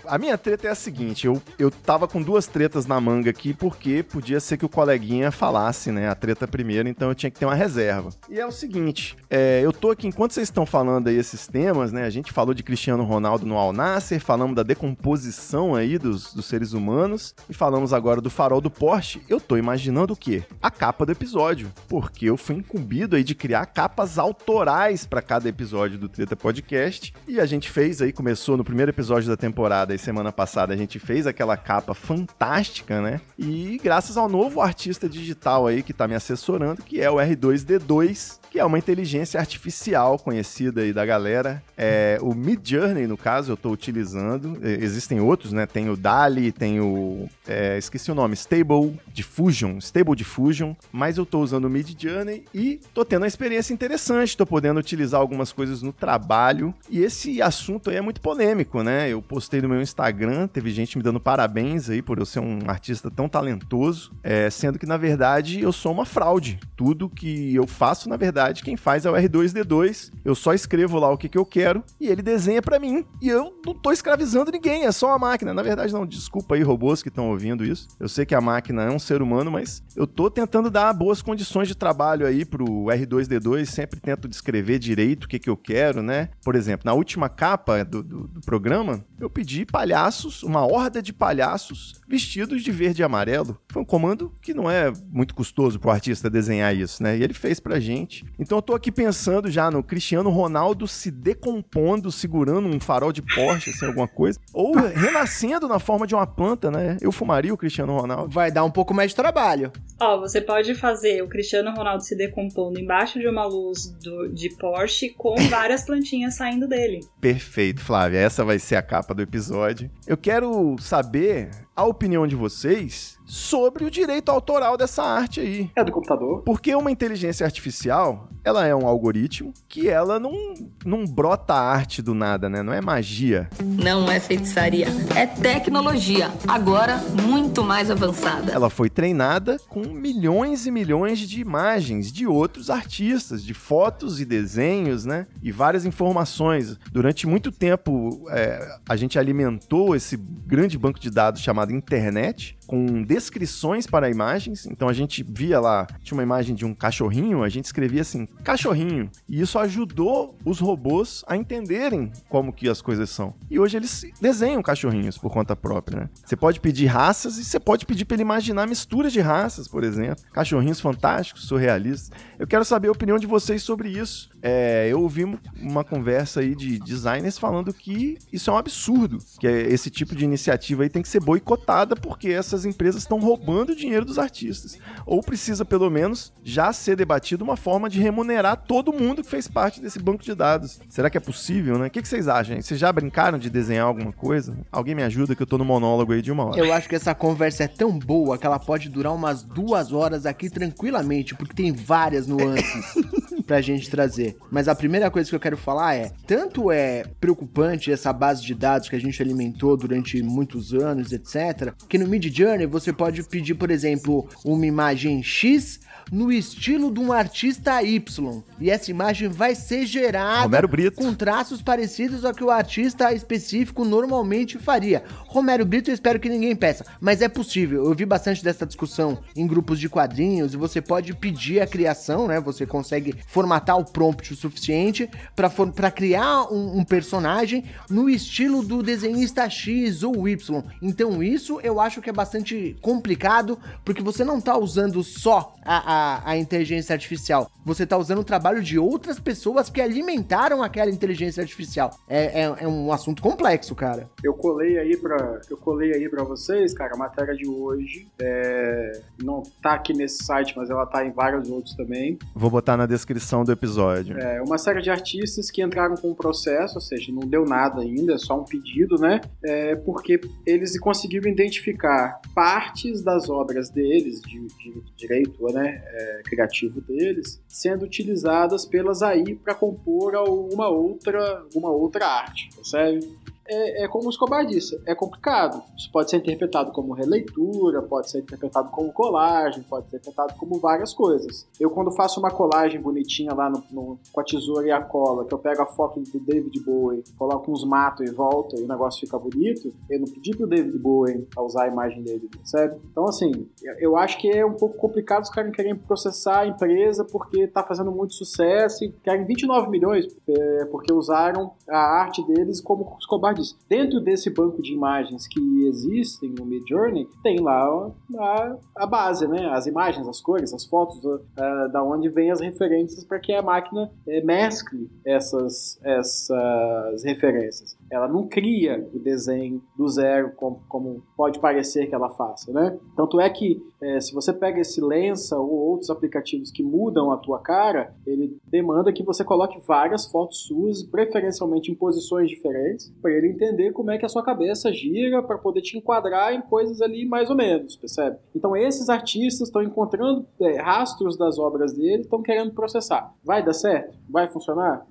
A minha treta é a seguinte, eu, eu tava com duas tretas na manga aqui, porque podia ser que o coleguinha falasse, né, a treta primeiro, então eu tinha que ter uma reserva. E é o seguinte, é, eu tô aqui, enquanto vocês estão falando aí esses temas, né, a gente falou de Cristiano Ronaldo no Al Nasser, falamos da decomposição aí dos, dos seres humanos, e falamos agora do farol do Porsche, eu tô imaginando o quê? A capa do episódio, porque eu fui incumbido aí de criar capas autorais para cada episódio do Treta Podcast, e a gente fez aí, começou no primeiro episódio da temporada, e semana passada a gente fez aquela capa fantástica, né? E graças ao novo artista digital aí que tá me assessorando, que é o R2D2, que é uma inteligência artificial conhecida aí da galera. É, o Mid Journey, no caso, eu tô utilizando. Existem outros, né? Tem o DALI, tem o. é, esqueci o nome, Stable Diffusion. Stable Diffusion. Mas eu tô usando o Mid Journey e tô tendo uma experiência interessante. Tô podendo utilizar algumas coisas no trabalho. E esse assunto aí é muito polêmico, né? Eu postei no meu Instagram, teve gente me dando parabéns aí por eu ser um artista tão talentoso, é, sendo que na verdade eu sou uma fraude. Tudo que eu faço, na verdade, quem faz é o R2D2. Eu só escrevo lá o que, que eu quero e ele desenha para mim. E eu não tô escravizando ninguém, é só a máquina. Na verdade, não, desculpa aí, robôs que estão ouvindo isso. Eu sei que a máquina é um ser humano, mas eu tô tentando dar boas condições de trabalho aí pro R2D2, sempre tento descrever direito o que, que eu quero, né? Por exemplo, na última capa do, do, do programa, eu pedi palhaços, uma horda de palhaços vestidos de verde e amarelo. Foi um comando que não é muito custoso pro artista desenhar isso, né? E ele fez pra gente. Então eu tô aqui pensando já no Cristiano Ronaldo se decompondo, segurando um farol de Porsche, assim, alguma coisa. Ou renascendo na forma de uma planta, né? Eu fumaria o Cristiano Ronaldo. Vai dar um pouco mais de trabalho. Ó, você pode fazer o Cristiano Ronaldo se decompondo embaixo de uma luz do- de Porsche com várias plantinhas saindo dele. Perfeito, Flávia. Essa vai ser a capa do episódio. Eu quero saber a opinião de vocês sobre o direito autoral dessa arte aí. É do computador. Porque uma inteligência artificial, ela é um algoritmo que ela não, não brota arte do nada, né? Não é magia. Não é feitiçaria, é tecnologia, agora muito mais avançada. Ela foi treinada com milhões e milhões de imagens de outros artistas, de fotos e desenhos, né? E várias informações. Durante muito tempo, é, a gente alimentou esse grande banco de dados chamado internet com descrições para imagens. Então a gente via lá, tinha uma imagem de um cachorrinho, a gente escrevia assim, cachorrinho. E isso ajudou os robôs a entenderem como que as coisas são. E hoje eles desenham cachorrinhos por conta própria, né? Você pode pedir raças e você pode pedir para ele imaginar misturas de raças, por exemplo. Cachorrinhos fantásticos, surrealistas. Eu quero saber a opinião de vocês sobre isso. É, eu ouvi uma conversa aí de designers falando que isso é um absurdo, que é- esse tipo de iniciativa aí tem que ser boicotada porque essas empresas estão roubando o dinheiro dos artistas. Ou precisa, pelo menos, já ser debatido uma forma de remunerar todo mundo que fez parte desse banco de dados. Será que é possível, né? O que, que vocês acham? Vocês já brincaram de desenhar alguma coisa? Alguém me ajuda que eu tô no monólogo aí de uma hora. Eu acho que essa conversa é tão boa que ela pode durar umas duas horas aqui tranquilamente, porque tem várias nuances pra gente trazer. Mas a primeira coisa que eu quero falar é: tanto é preocupante essa base de dados que a gente alimentou durante muitos anos, etc., que no Mid Journey você pode pedir, por exemplo, uma imagem X no estilo de um artista Y. E essa imagem vai ser gerada com traços parecidos ao que o artista específico normalmente faria. Romero Brito, eu espero que ninguém peça, mas é possível. Eu vi bastante dessa discussão em grupos de quadrinhos e você pode pedir a criação, né? Você consegue formatar o prompt o suficiente para criar um, um personagem no estilo do desenhista X ou Y. Então isso eu acho que é bastante complicado porque você não tá usando só a, a, a inteligência artificial, você tá usando o trabalho de outras pessoas que alimentaram aquela inteligência artificial. É, é, é um assunto complexo, cara. Eu colei aí para eu colei aí para vocês, cara, a matéria de hoje. É, não tá aqui nesse site, mas ela tá em vários outros também. Vou botar na descrição do episódio. É uma série de artistas que entraram com um processo, ou seja, não deu nada ainda, é só um pedido, né? É, porque eles conseguiram identificar partes das obras deles, de, de direito né, é, criativo deles, sendo utilizadas pelas AI para compor alguma outra, uma outra arte, percebe? É, é, como o Escobar disse, é complicado. Isso pode ser interpretado como releitura, pode ser interpretado como colagem, pode ser interpretado como várias coisas. Eu, quando faço uma colagem bonitinha lá no, no, com a tesoura e a cola, que eu pego a foto do David Bowie, coloco uns matos e volta e o negócio fica bonito, eu não pedi pro David Bowie usar a imagem dele, percebe? Então, assim, eu acho que é um pouco complicado os caras querem processar a empresa porque tá fazendo muito sucesso e querem 29 milhões é, porque usaram a arte deles como Escobar disse. Dentro desse banco de imagens que existem no Midjourney, tem lá a, a base, né? As imagens, as cores, as fotos, uh, da onde vem as referências para que a máquina uh, mescle essas, essas referências. Ela não cria o desenho do zero como, como pode parecer que ela faça, né? Tanto é que é, se você pega esse Lensa ou outros aplicativos que mudam a tua cara, ele demanda que você coloque várias fotos suas, preferencialmente em posições diferentes, para ele entender como é que a sua cabeça gira para poder te enquadrar em coisas ali mais ou menos, percebe? Então esses artistas estão encontrando é, rastros das obras dele, estão querendo processar. Vai dar certo? Vai funcionar?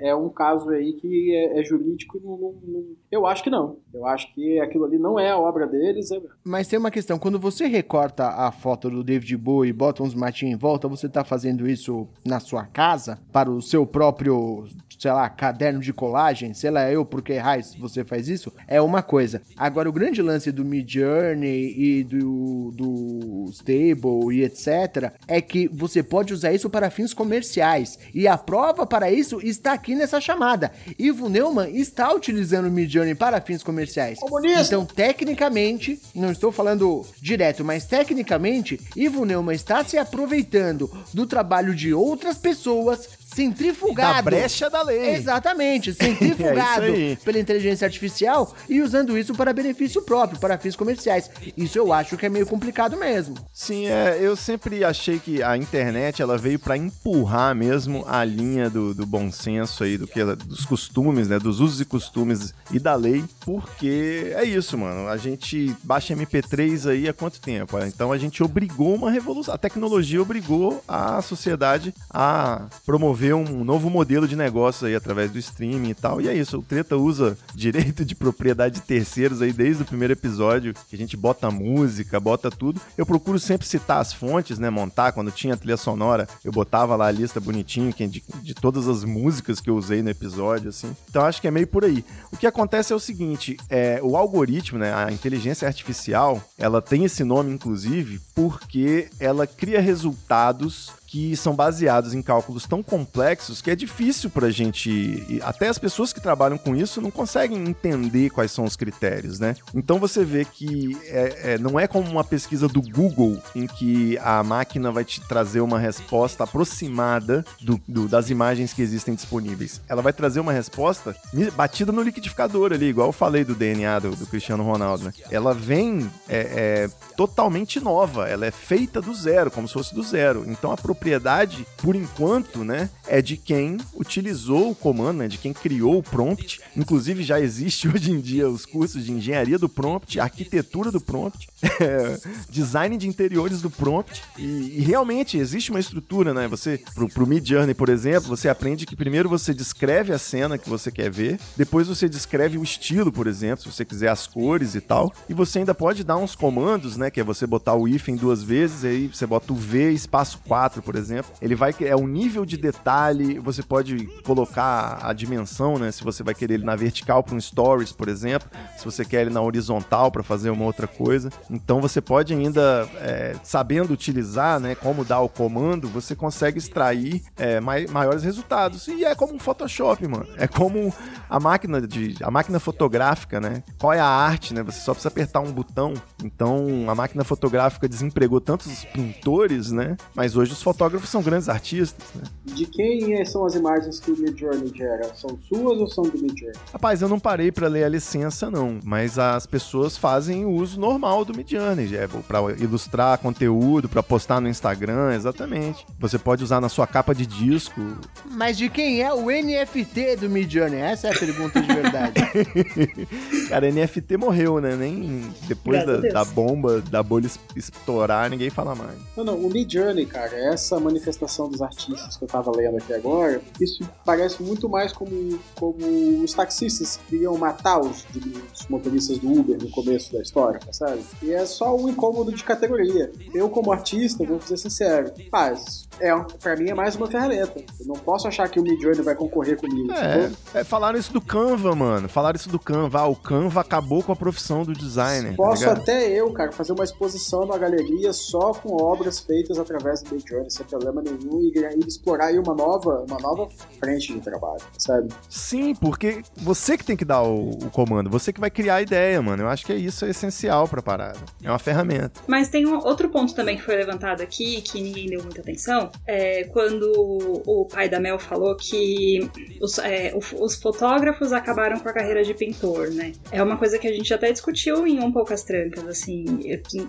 É um caso aí que é, é jurídico, não, não- não- eu acho que não. Eu acho que aquilo ali não é a obra deles. é- Mas tem uma questão, quando você recorta a foto do David Bowie e bota uns matinhos em volta, você tá fazendo isso na sua casa, para o seu próprio, sei lá, caderno de colagem, sei lá, eu, porque raiz você faz isso, é uma coisa. Agora, o grande lance do Mid Journey e do, do Stable e etc, é que você pode usar isso para fins comerciais. E a prova para isso está aqui nessa chamada. Ivo Neumann está utilizando o Mid Journey para fins comerciais. Então, tecnicamente, não estou falando direto, mas tecnicamente, Ivo Neumann está se aproveitando do trabalho de outras pessoas, centrifugado. Da brecha da lei. Exatamente, centrifugado É isso aí. pela inteligência artificial e usando isso para benefício próprio, para fins comerciais. Isso eu acho que é meio complicado mesmo. Sim, é, eu sempre achei que a internet ela veio pra empurrar mesmo a linha do, do bom senso aí, do que dos costumes, né, dos usos e costumes e da lei, porque é isso, mano. A gente baixa MP3 aí há quanto tempo? Então a gente obrigou uma revolução, a tecnologia obrigou a sociedade a promover um novo modelo de negócio aí através do streaming e tal. E é isso, o Treta usa direito de propriedade de terceiros aí desde o primeiro episódio, que a gente bota música, bota tudo. Eu procuro sempre citar as fontes, né, montar quando tinha trilha sonora, eu botava lá a lista bonitinho que- de, de todas as músicas que eu usei no episódio, assim. Então acho que é meio por aí. O que acontece é o seguinte, é, o algoritmo, né, a inteligência artificial, ela tem esse nome inclusive porque ela cria resultados que são baseados em cálculos tão complexos que é difícil pra gente. e Até as pessoas que trabalham com isso não conseguem entender quais são os critérios, né? Então você vê que é- é, não é como uma pesquisa do Google em que a máquina vai te trazer uma resposta aproximada do- do- das imagens que existem disponíveis. Ela vai trazer uma resposta batida no liquidificador ali, igual eu falei do DNA do, do Cristiano Ronaldo, né? Ela vem é, é, totalmente nova, ela é feita do zero, como se fosse do zero. Então a propriedade, por enquanto, né, é de quem utilizou o comando, né, de quem criou o prompt. Inclusive já existe hoje em dia os cursos de engenharia do prompt, arquitetura do prompt, é, design de interiores do prompt. E, e realmente existe uma estrutura, né? Você, pro, pro Mid Journey, por exemplo, você aprende que primeiro você descreve a cena que você quer ver, depois você descreve o estilo, por exemplo, se você quiser as cores e tal, e você ainda pode dar uns comandos, né? Que é você botar o hífen duas vezes, aí você bota o V espaço 4, por exemplo. Ele vai é o nível de detalhe, você pode colocar a dimensão, né? Se você vai querer ele na vertical para um stories, por exemplo, se você quer ele na horizontal para fazer uma outra coisa. Então você pode ainda, é, sabendo utilizar, né? Como dar o comando, você consegue extrair é, mai- maiores resultados. E é como um Photoshop, mano. É como a máquina de a máquina fotográfica, né? Qual é a arte, né? Você só precisa apertar um botão. Então a máquina fotográfica desempregou tantos pintores, né? Mas hoje os são grandes artistas, né? De quem são as imagens que o Midjourney gera? São suas ou são do Midjourney? Rapaz, eu não parei pra ler a licença, não. Mas as pessoas fazem o uso normal do Midjourney, é, pra ilustrar conteúdo, pra postar no Instagram, exatamente. Você pode usar na sua capa de disco. Mas de quem é o NFT do Midjourney? Essa é a pergunta de verdade. Cara, NFT morreu, né? Nem depois da, da bomba, da bolha es- estourar, ninguém fala mais. Não, não, o Midjourney, cara, essa manifestação dos artistas que eu tava lendo aqui agora, isso parece muito mais como, como os taxistas que queriam matar os, os motoristas do Uber no começo da história, sabe? E é só um incômodo de categoria. Eu, como artista, vou ser sincero, mas é, pra mim é mais uma ferramenta. Eu não posso achar que o Midjourney vai concorrer comigo. É, é, falaram isso do Canva, mano. Falaram isso do Canva. Ah, o Canva acabou com a profissão do designer. tá Posso ligado? até eu, cara, fazer uma exposição na galeria só com obras feitas através do Midjourney, sem problema nenhum, e, e explorar aí uma nova, uma nova frente de trabalho, sabe? Sim, porque você que tem que dar o, o comando, você que vai criar a ideia, mano. Eu acho que é isso é essencial pra parada. É uma ferramenta. Mas tem um outro ponto também que foi levantado aqui, que ninguém deu muita atenção, é quando o pai da Mel falou que os, é, os fotógrafos acabaram com a carreira de pintor, né? É uma coisa que a gente até discutiu em Um Poucas Trancas, assim,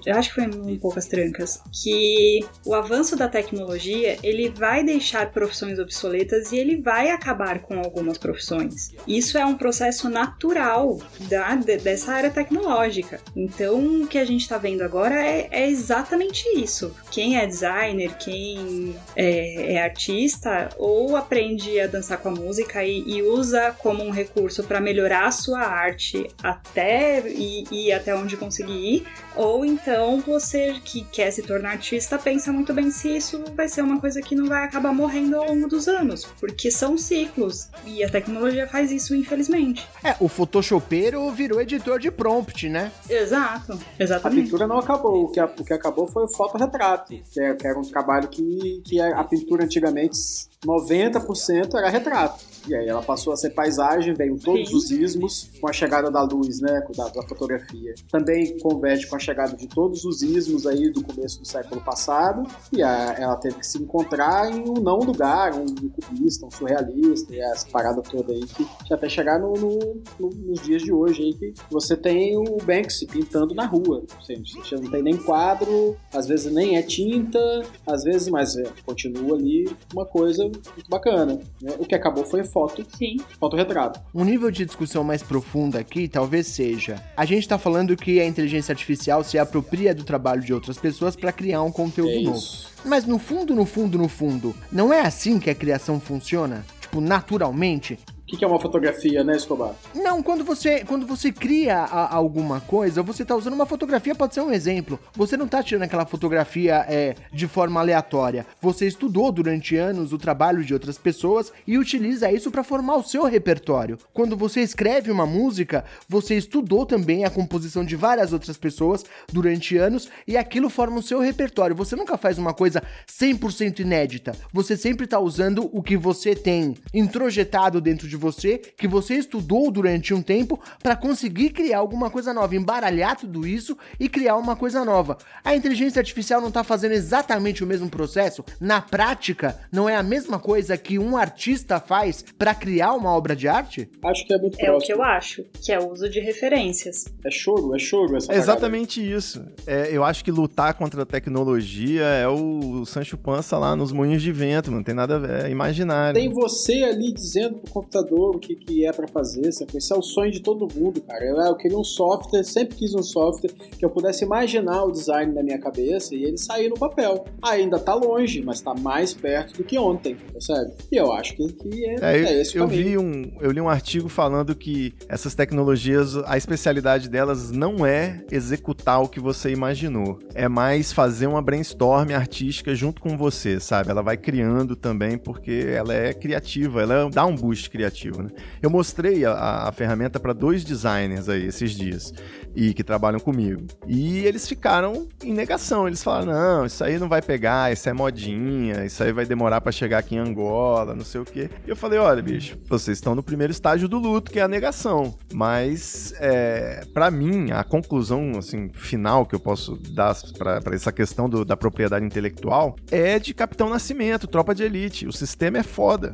eu, acho que foi em Um Poucas Trancas, que o avanço da tecnologia, ele vai deixar profissões obsoletas e ele vai acabar com algumas profissões. Isso é um processo natural da, de, dessa área tecnológica. Então, o que a gente está vendo agora é, é, exatamente isso. Quem é designer, quem é, é artista, ou aprende a dançar com a música e, e usa como um recurso para melhorar a sua arte até e, e até onde conseguir ir, ou então você que quer se tornar artista pensa muito bem se isso vai ser uma coisa que não vai acabar morrendo ao longo dos anos, porque são ciclos e a tecnologia faz isso, infelizmente. É, o photoshopeiro virou editor de prompt, né? Exato, A exatamente. pintura não acabou, o que, a- o que acabou foi o fotorretrato, que, é- que era um trabalho que, que a a pintura antigamente 90% era retrato. E aí ela passou a ser paisagem, veio todos Sim. os ismos com a chegada da luz, né, da, da fotografia. Também converge com a chegada de todos os ismos aí do começo do século passado, e a- ela teve que se encontrar em um não lugar, um cubista, um surrealista, e essa parada toda aí que até chegar no, no- no- nos dias de hoje aí que você tem o Banksy pintando na rua. Assim, Você não tem nem quadro, às vezes nem é tinta, às vezes, mas é, continua ali uma coisa muito bacana. né? O que acabou foi foto, Sim. fotorretrato. Um nível de discussão mais profunda aqui talvez seja: a gente tá falando que a inteligência artificial se apropria do trabalho de outras pessoas para criar um conteúdo É novo. Mas no fundo, no fundo, no fundo, não é assim que a criação funciona? Tipo, naturalmente? O que, que é uma fotografia, né, Escobar? Não, quando você, quando você cria a- alguma coisa, você tá usando uma fotografia, pode ser um exemplo. Você não tá tirando aquela fotografia é, de forma aleatória. Você estudou durante anos o trabalho de outras pessoas e utiliza isso para formar o seu repertório. Quando você escreve uma música, você estudou também a composição de várias outras pessoas durante anos e aquilo forma o seu repertório. Você nunca faz uma coisa 100% inédita. Você sempre tá usando o que você tem introjetado dentro de você, que você estudou durante um tempo para conseguir criar alguma coisa nova, embaralhar tudo isso e criar uma coisa nova. A inteligência artificial não tá fazendo exatamente o mesmo processo? Na prática, não é a mesma coisa que um artista faz para criar uma obra de arte? Acho que é muito É o próximo. que eu acho, que é o uso de referências. É choro, é choro essa É parada. exatamente isso. É, eu acho que lutar contra a tecnologia é o Sancho Pança lá nos moinhos de vento, não tem nada a ver, é imaginário. Tem você ali dizendo pro computador o que, que é pra fazer, sabe? Esse é o sonho de todo mundo, cara. Eu, eu queria um software, sempre quis um software que eu pudesse imaginar o design na minha cabeça e ele sair no papel. Ainda tá longe, mas tá mais perto do que ontem, percebe? E eu acho que, que é, É, eu, é esse o eu caminho. vi um, eu li um artigo falando que essas tecnologias, a especialidade delas não é executar o que você imaginou, é mais fazer uma brainstorm artística junto com você, sabe? Ela vai criando também porque ela é criativa, ela dá um boost criativo, né? Eu mostrei a, a ferramenta para dois designers aí esses dias e que trabalham comigo e eles ficaram em negação. Eles falaram: não, isso aí não vai pegar, isso é modinha, isso aí vai demorar para chegar aqui em Angola, não sei o quê. E eu falei: olha, bicho, vocês estão no primeiro estágio do luto, que é a negação. Mas, é, para mim, a conclusão assim, final que eu posso dar para essa questão do- da propriedade intelectual é de Capitão Nascimento, Tropa de Elite. O sistema é foda.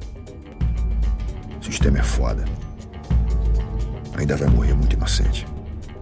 O sistema é foda. Ainda vai morrer muito inocente.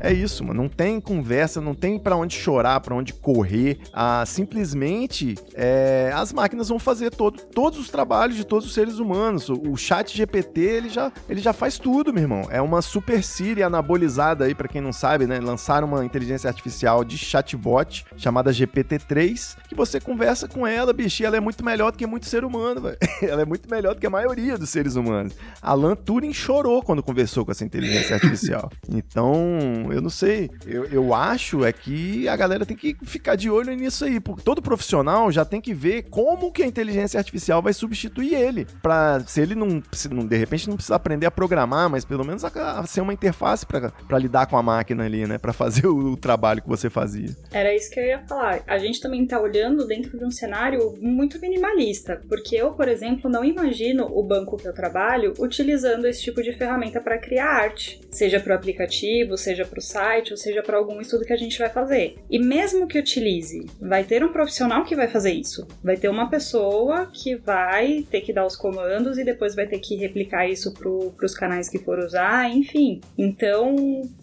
É isso, mano. Não tem conversa, não tem pra onde chorar, pra onde correr. Ah, simplesmente é, as máquinas vão fazer todo, todos os trabalhos de todos os seres humanos. O, o chat GPT, ele já, ele já faz tudo, meu irmão. É uma super Siri anabolizada aí, pra quem não sabe, né? Lançaram uma inteligência artificial de chatbot chamada GPT-3, que você conversa com ela, bicho, e ela é muito melhor do que muito ser humano, velho. Ela é muito melhor do que a maioria dos seres humanos. Alan Turing chorou quando conversou com essa inteligência artificial. Então, eu não sei. Eu, eu acho é que a galera tem que ficar de olho nisso aí. Porque todo profissional já tem que ver como que a inteligência artificial vai substituir ele. Pra, se ele não, se não de repente, não precisa aprender a programar, mas pelo menos a, a ser uma interface pra lidar com a máquina ali, né? Pra fazer o, o trabalho que você fazia. Era isso que eu ia falar. A gente também tá olhando dentro de um cenário muito minimalista, porque eu, por exemplo, não imagino o banco que eu trabalho utilizando esse tipo de ferramenta para criar arte, seja para o aplicativo, seja para o site, ou seja para algum estudo que a gente vai fazer. E mesmo que utilize, vai ter um profissional que vai fazer isso. Vai ter uma pessoa que vai ter que dar os comandos e depois vai ter que replicar isso para os canais que for usar, enfim. Então,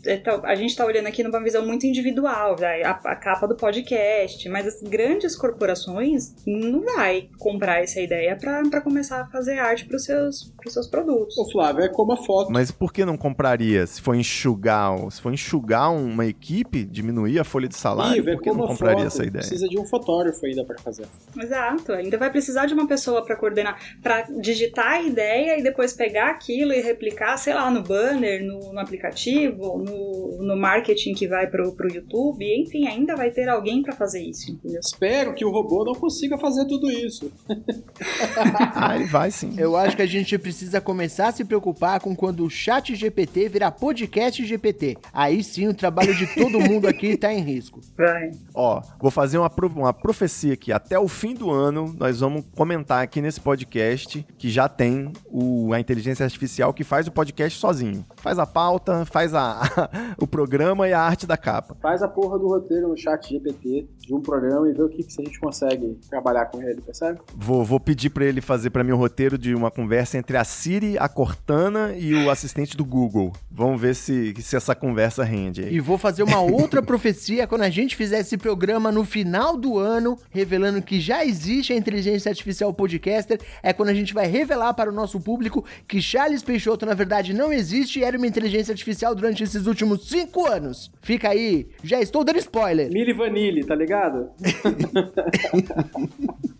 é, tá, a gente está olhando aqui numa visão muito individual, a, a capa do podcast, mas as grandes corporações não vai comprar essa ideia para começar a fazer arte para os seus, seus produtos. Ô Flávio, é como a foto. Mas por que não compraria? Se for enxugar, se for enxugar uma equipe, diminuir a folha de salário, Ivo, é por que como não a compraria foto. essa ideia? Precisa de um fotógrafo ainda para fazer. Exato, ainda vai precisar de uma pessoa para coordenar, para digitar a ideia e depois pegar aquilo e replicar, sei lá, no banner, no, no aplicativo, no, no marketing que vai pro, pro YouTube, enfim, ainda vai ter alguém para fazer isso, entendeu? Espero que o robô não consiga fazer tudo isso. ah, ele vai sim. Eu acho que a gente precisa começar a se preocupar com quando o chat GPT virar podcast GPT. Aí sim o trabalho de todo mundo aqui tá em risco. Vai. Ó, vou fazer uma, pro- uma profecia aqui. Até o fim do ano, nós vamos comentar aqui nesse podcast que já tem o, a inteligência artificial que faz o podcast sozinho. Faz a pauta, faz a, o programa e a arte da capa. Faz a porra do roteiro no chat GPT de um programa e vê o que, que a gente consegue trabalhar com ele, percebe? Vou, vou pedir pra ele fazer pra mim o roteiro de uma conversa entre a Siri, a Cortana e o assistente do Google. Vamos ver se, se essa conversa rende aí. E vou fazer uma outra profecia quando a gente fizer esse programa no final do ano, revelando que já existe a inteligência artificial podcaster. É quando a gente vai revelar para o nosso público que Charles Peixoto, na verdade, não existe e era uma inteligência artificial durante esses últimos cinco anos. Fica aí, já estou dando spoiler. Mili Vanille, tá ligado?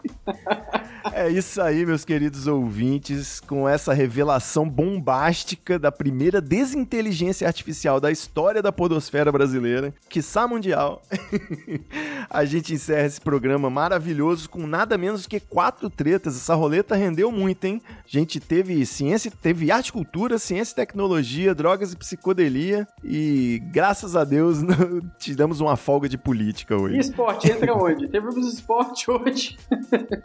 É isso aí, meus queridos ouvintes, com essa revelação bombástica da primeira desinteligência artificial da história da podosfera brasileira, quiçá mundial. A gente encerra esse programa maravilhoso com nada menos que quatro tretas. Essa roleta rendeu muito, hein? A gente teve ciência, teve arte cultura, ciência e tecnologia, drogas e psicodelia e graças a Deus tiramos uma folga de política hoje. E esporte, entra onde? Teve esporte hoje.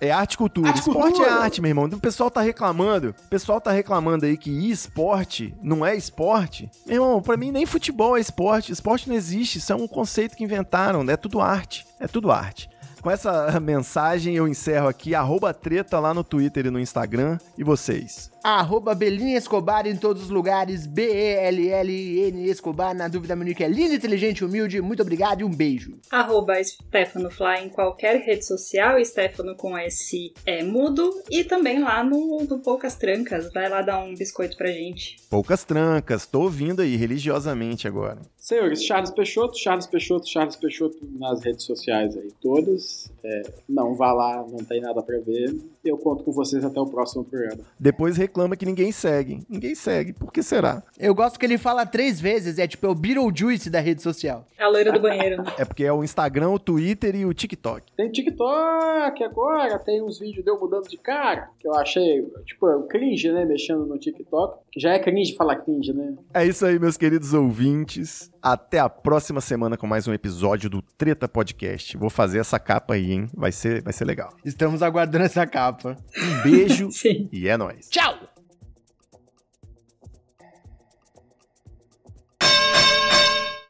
É arte e cultura. Arte esporte cultura. é arte, meu irmão. O pessoal tá reclamando. O pessoal tá reclamando aí que esporte não é esporte. Meu irmão, pra mim nem futebol é esporte. Esporte não existe. Isso é um conceito que inventaram. É tudo arte. É tudo arte. Com essa mensagem eu encerro aqui. Arroba treta lá no Twitter e no Instagram. E vocês? Arroba Belinha Escobar em todos os lugares. B-E-L-L-N Escobar. Na dúvida, Monique é linda, inteligente, humilde. Muito obrigado e um beijo. Arroba Stefano Fly em qualquer rede social, Stefano com S é mudo, e também lá no, no Poucas Trancas, vai lá dar um biscoito pra gente. Poucas trancas. Tô ouvindo aí religiosamente agora. Senhores, Charles Peixoto, Charles Peixoto, Charles Peixoto nas redes sociais aí, todas. É, não vá lá, não tem nada pra ver. Eu conto com vocês até o próximo programa. Depois reclama que ninguém segue. Ninguém segue. Por que será? Eu gosto que ele fala três vezes, é tipo é o Beetlejuice da rede social. É a loira do banheiro, né? É porque é o Instagram, o Twitter e o TikTok. Tem TikTok agora, tem uns vídeos de eu mudando de cara, que eu achei, tipo, cringe, né, mexendo no TikTok. Já é cringe falar cringe, né? É isso aí, meus queridos ouvintes. Até a próxima semana com mais um episódio do Treta Podcast. Vou fazer essa capa aí, hein? Vai ser, vai ser legal. Estamos aguardando essa capa. Um beijo e é nóis. Tchau!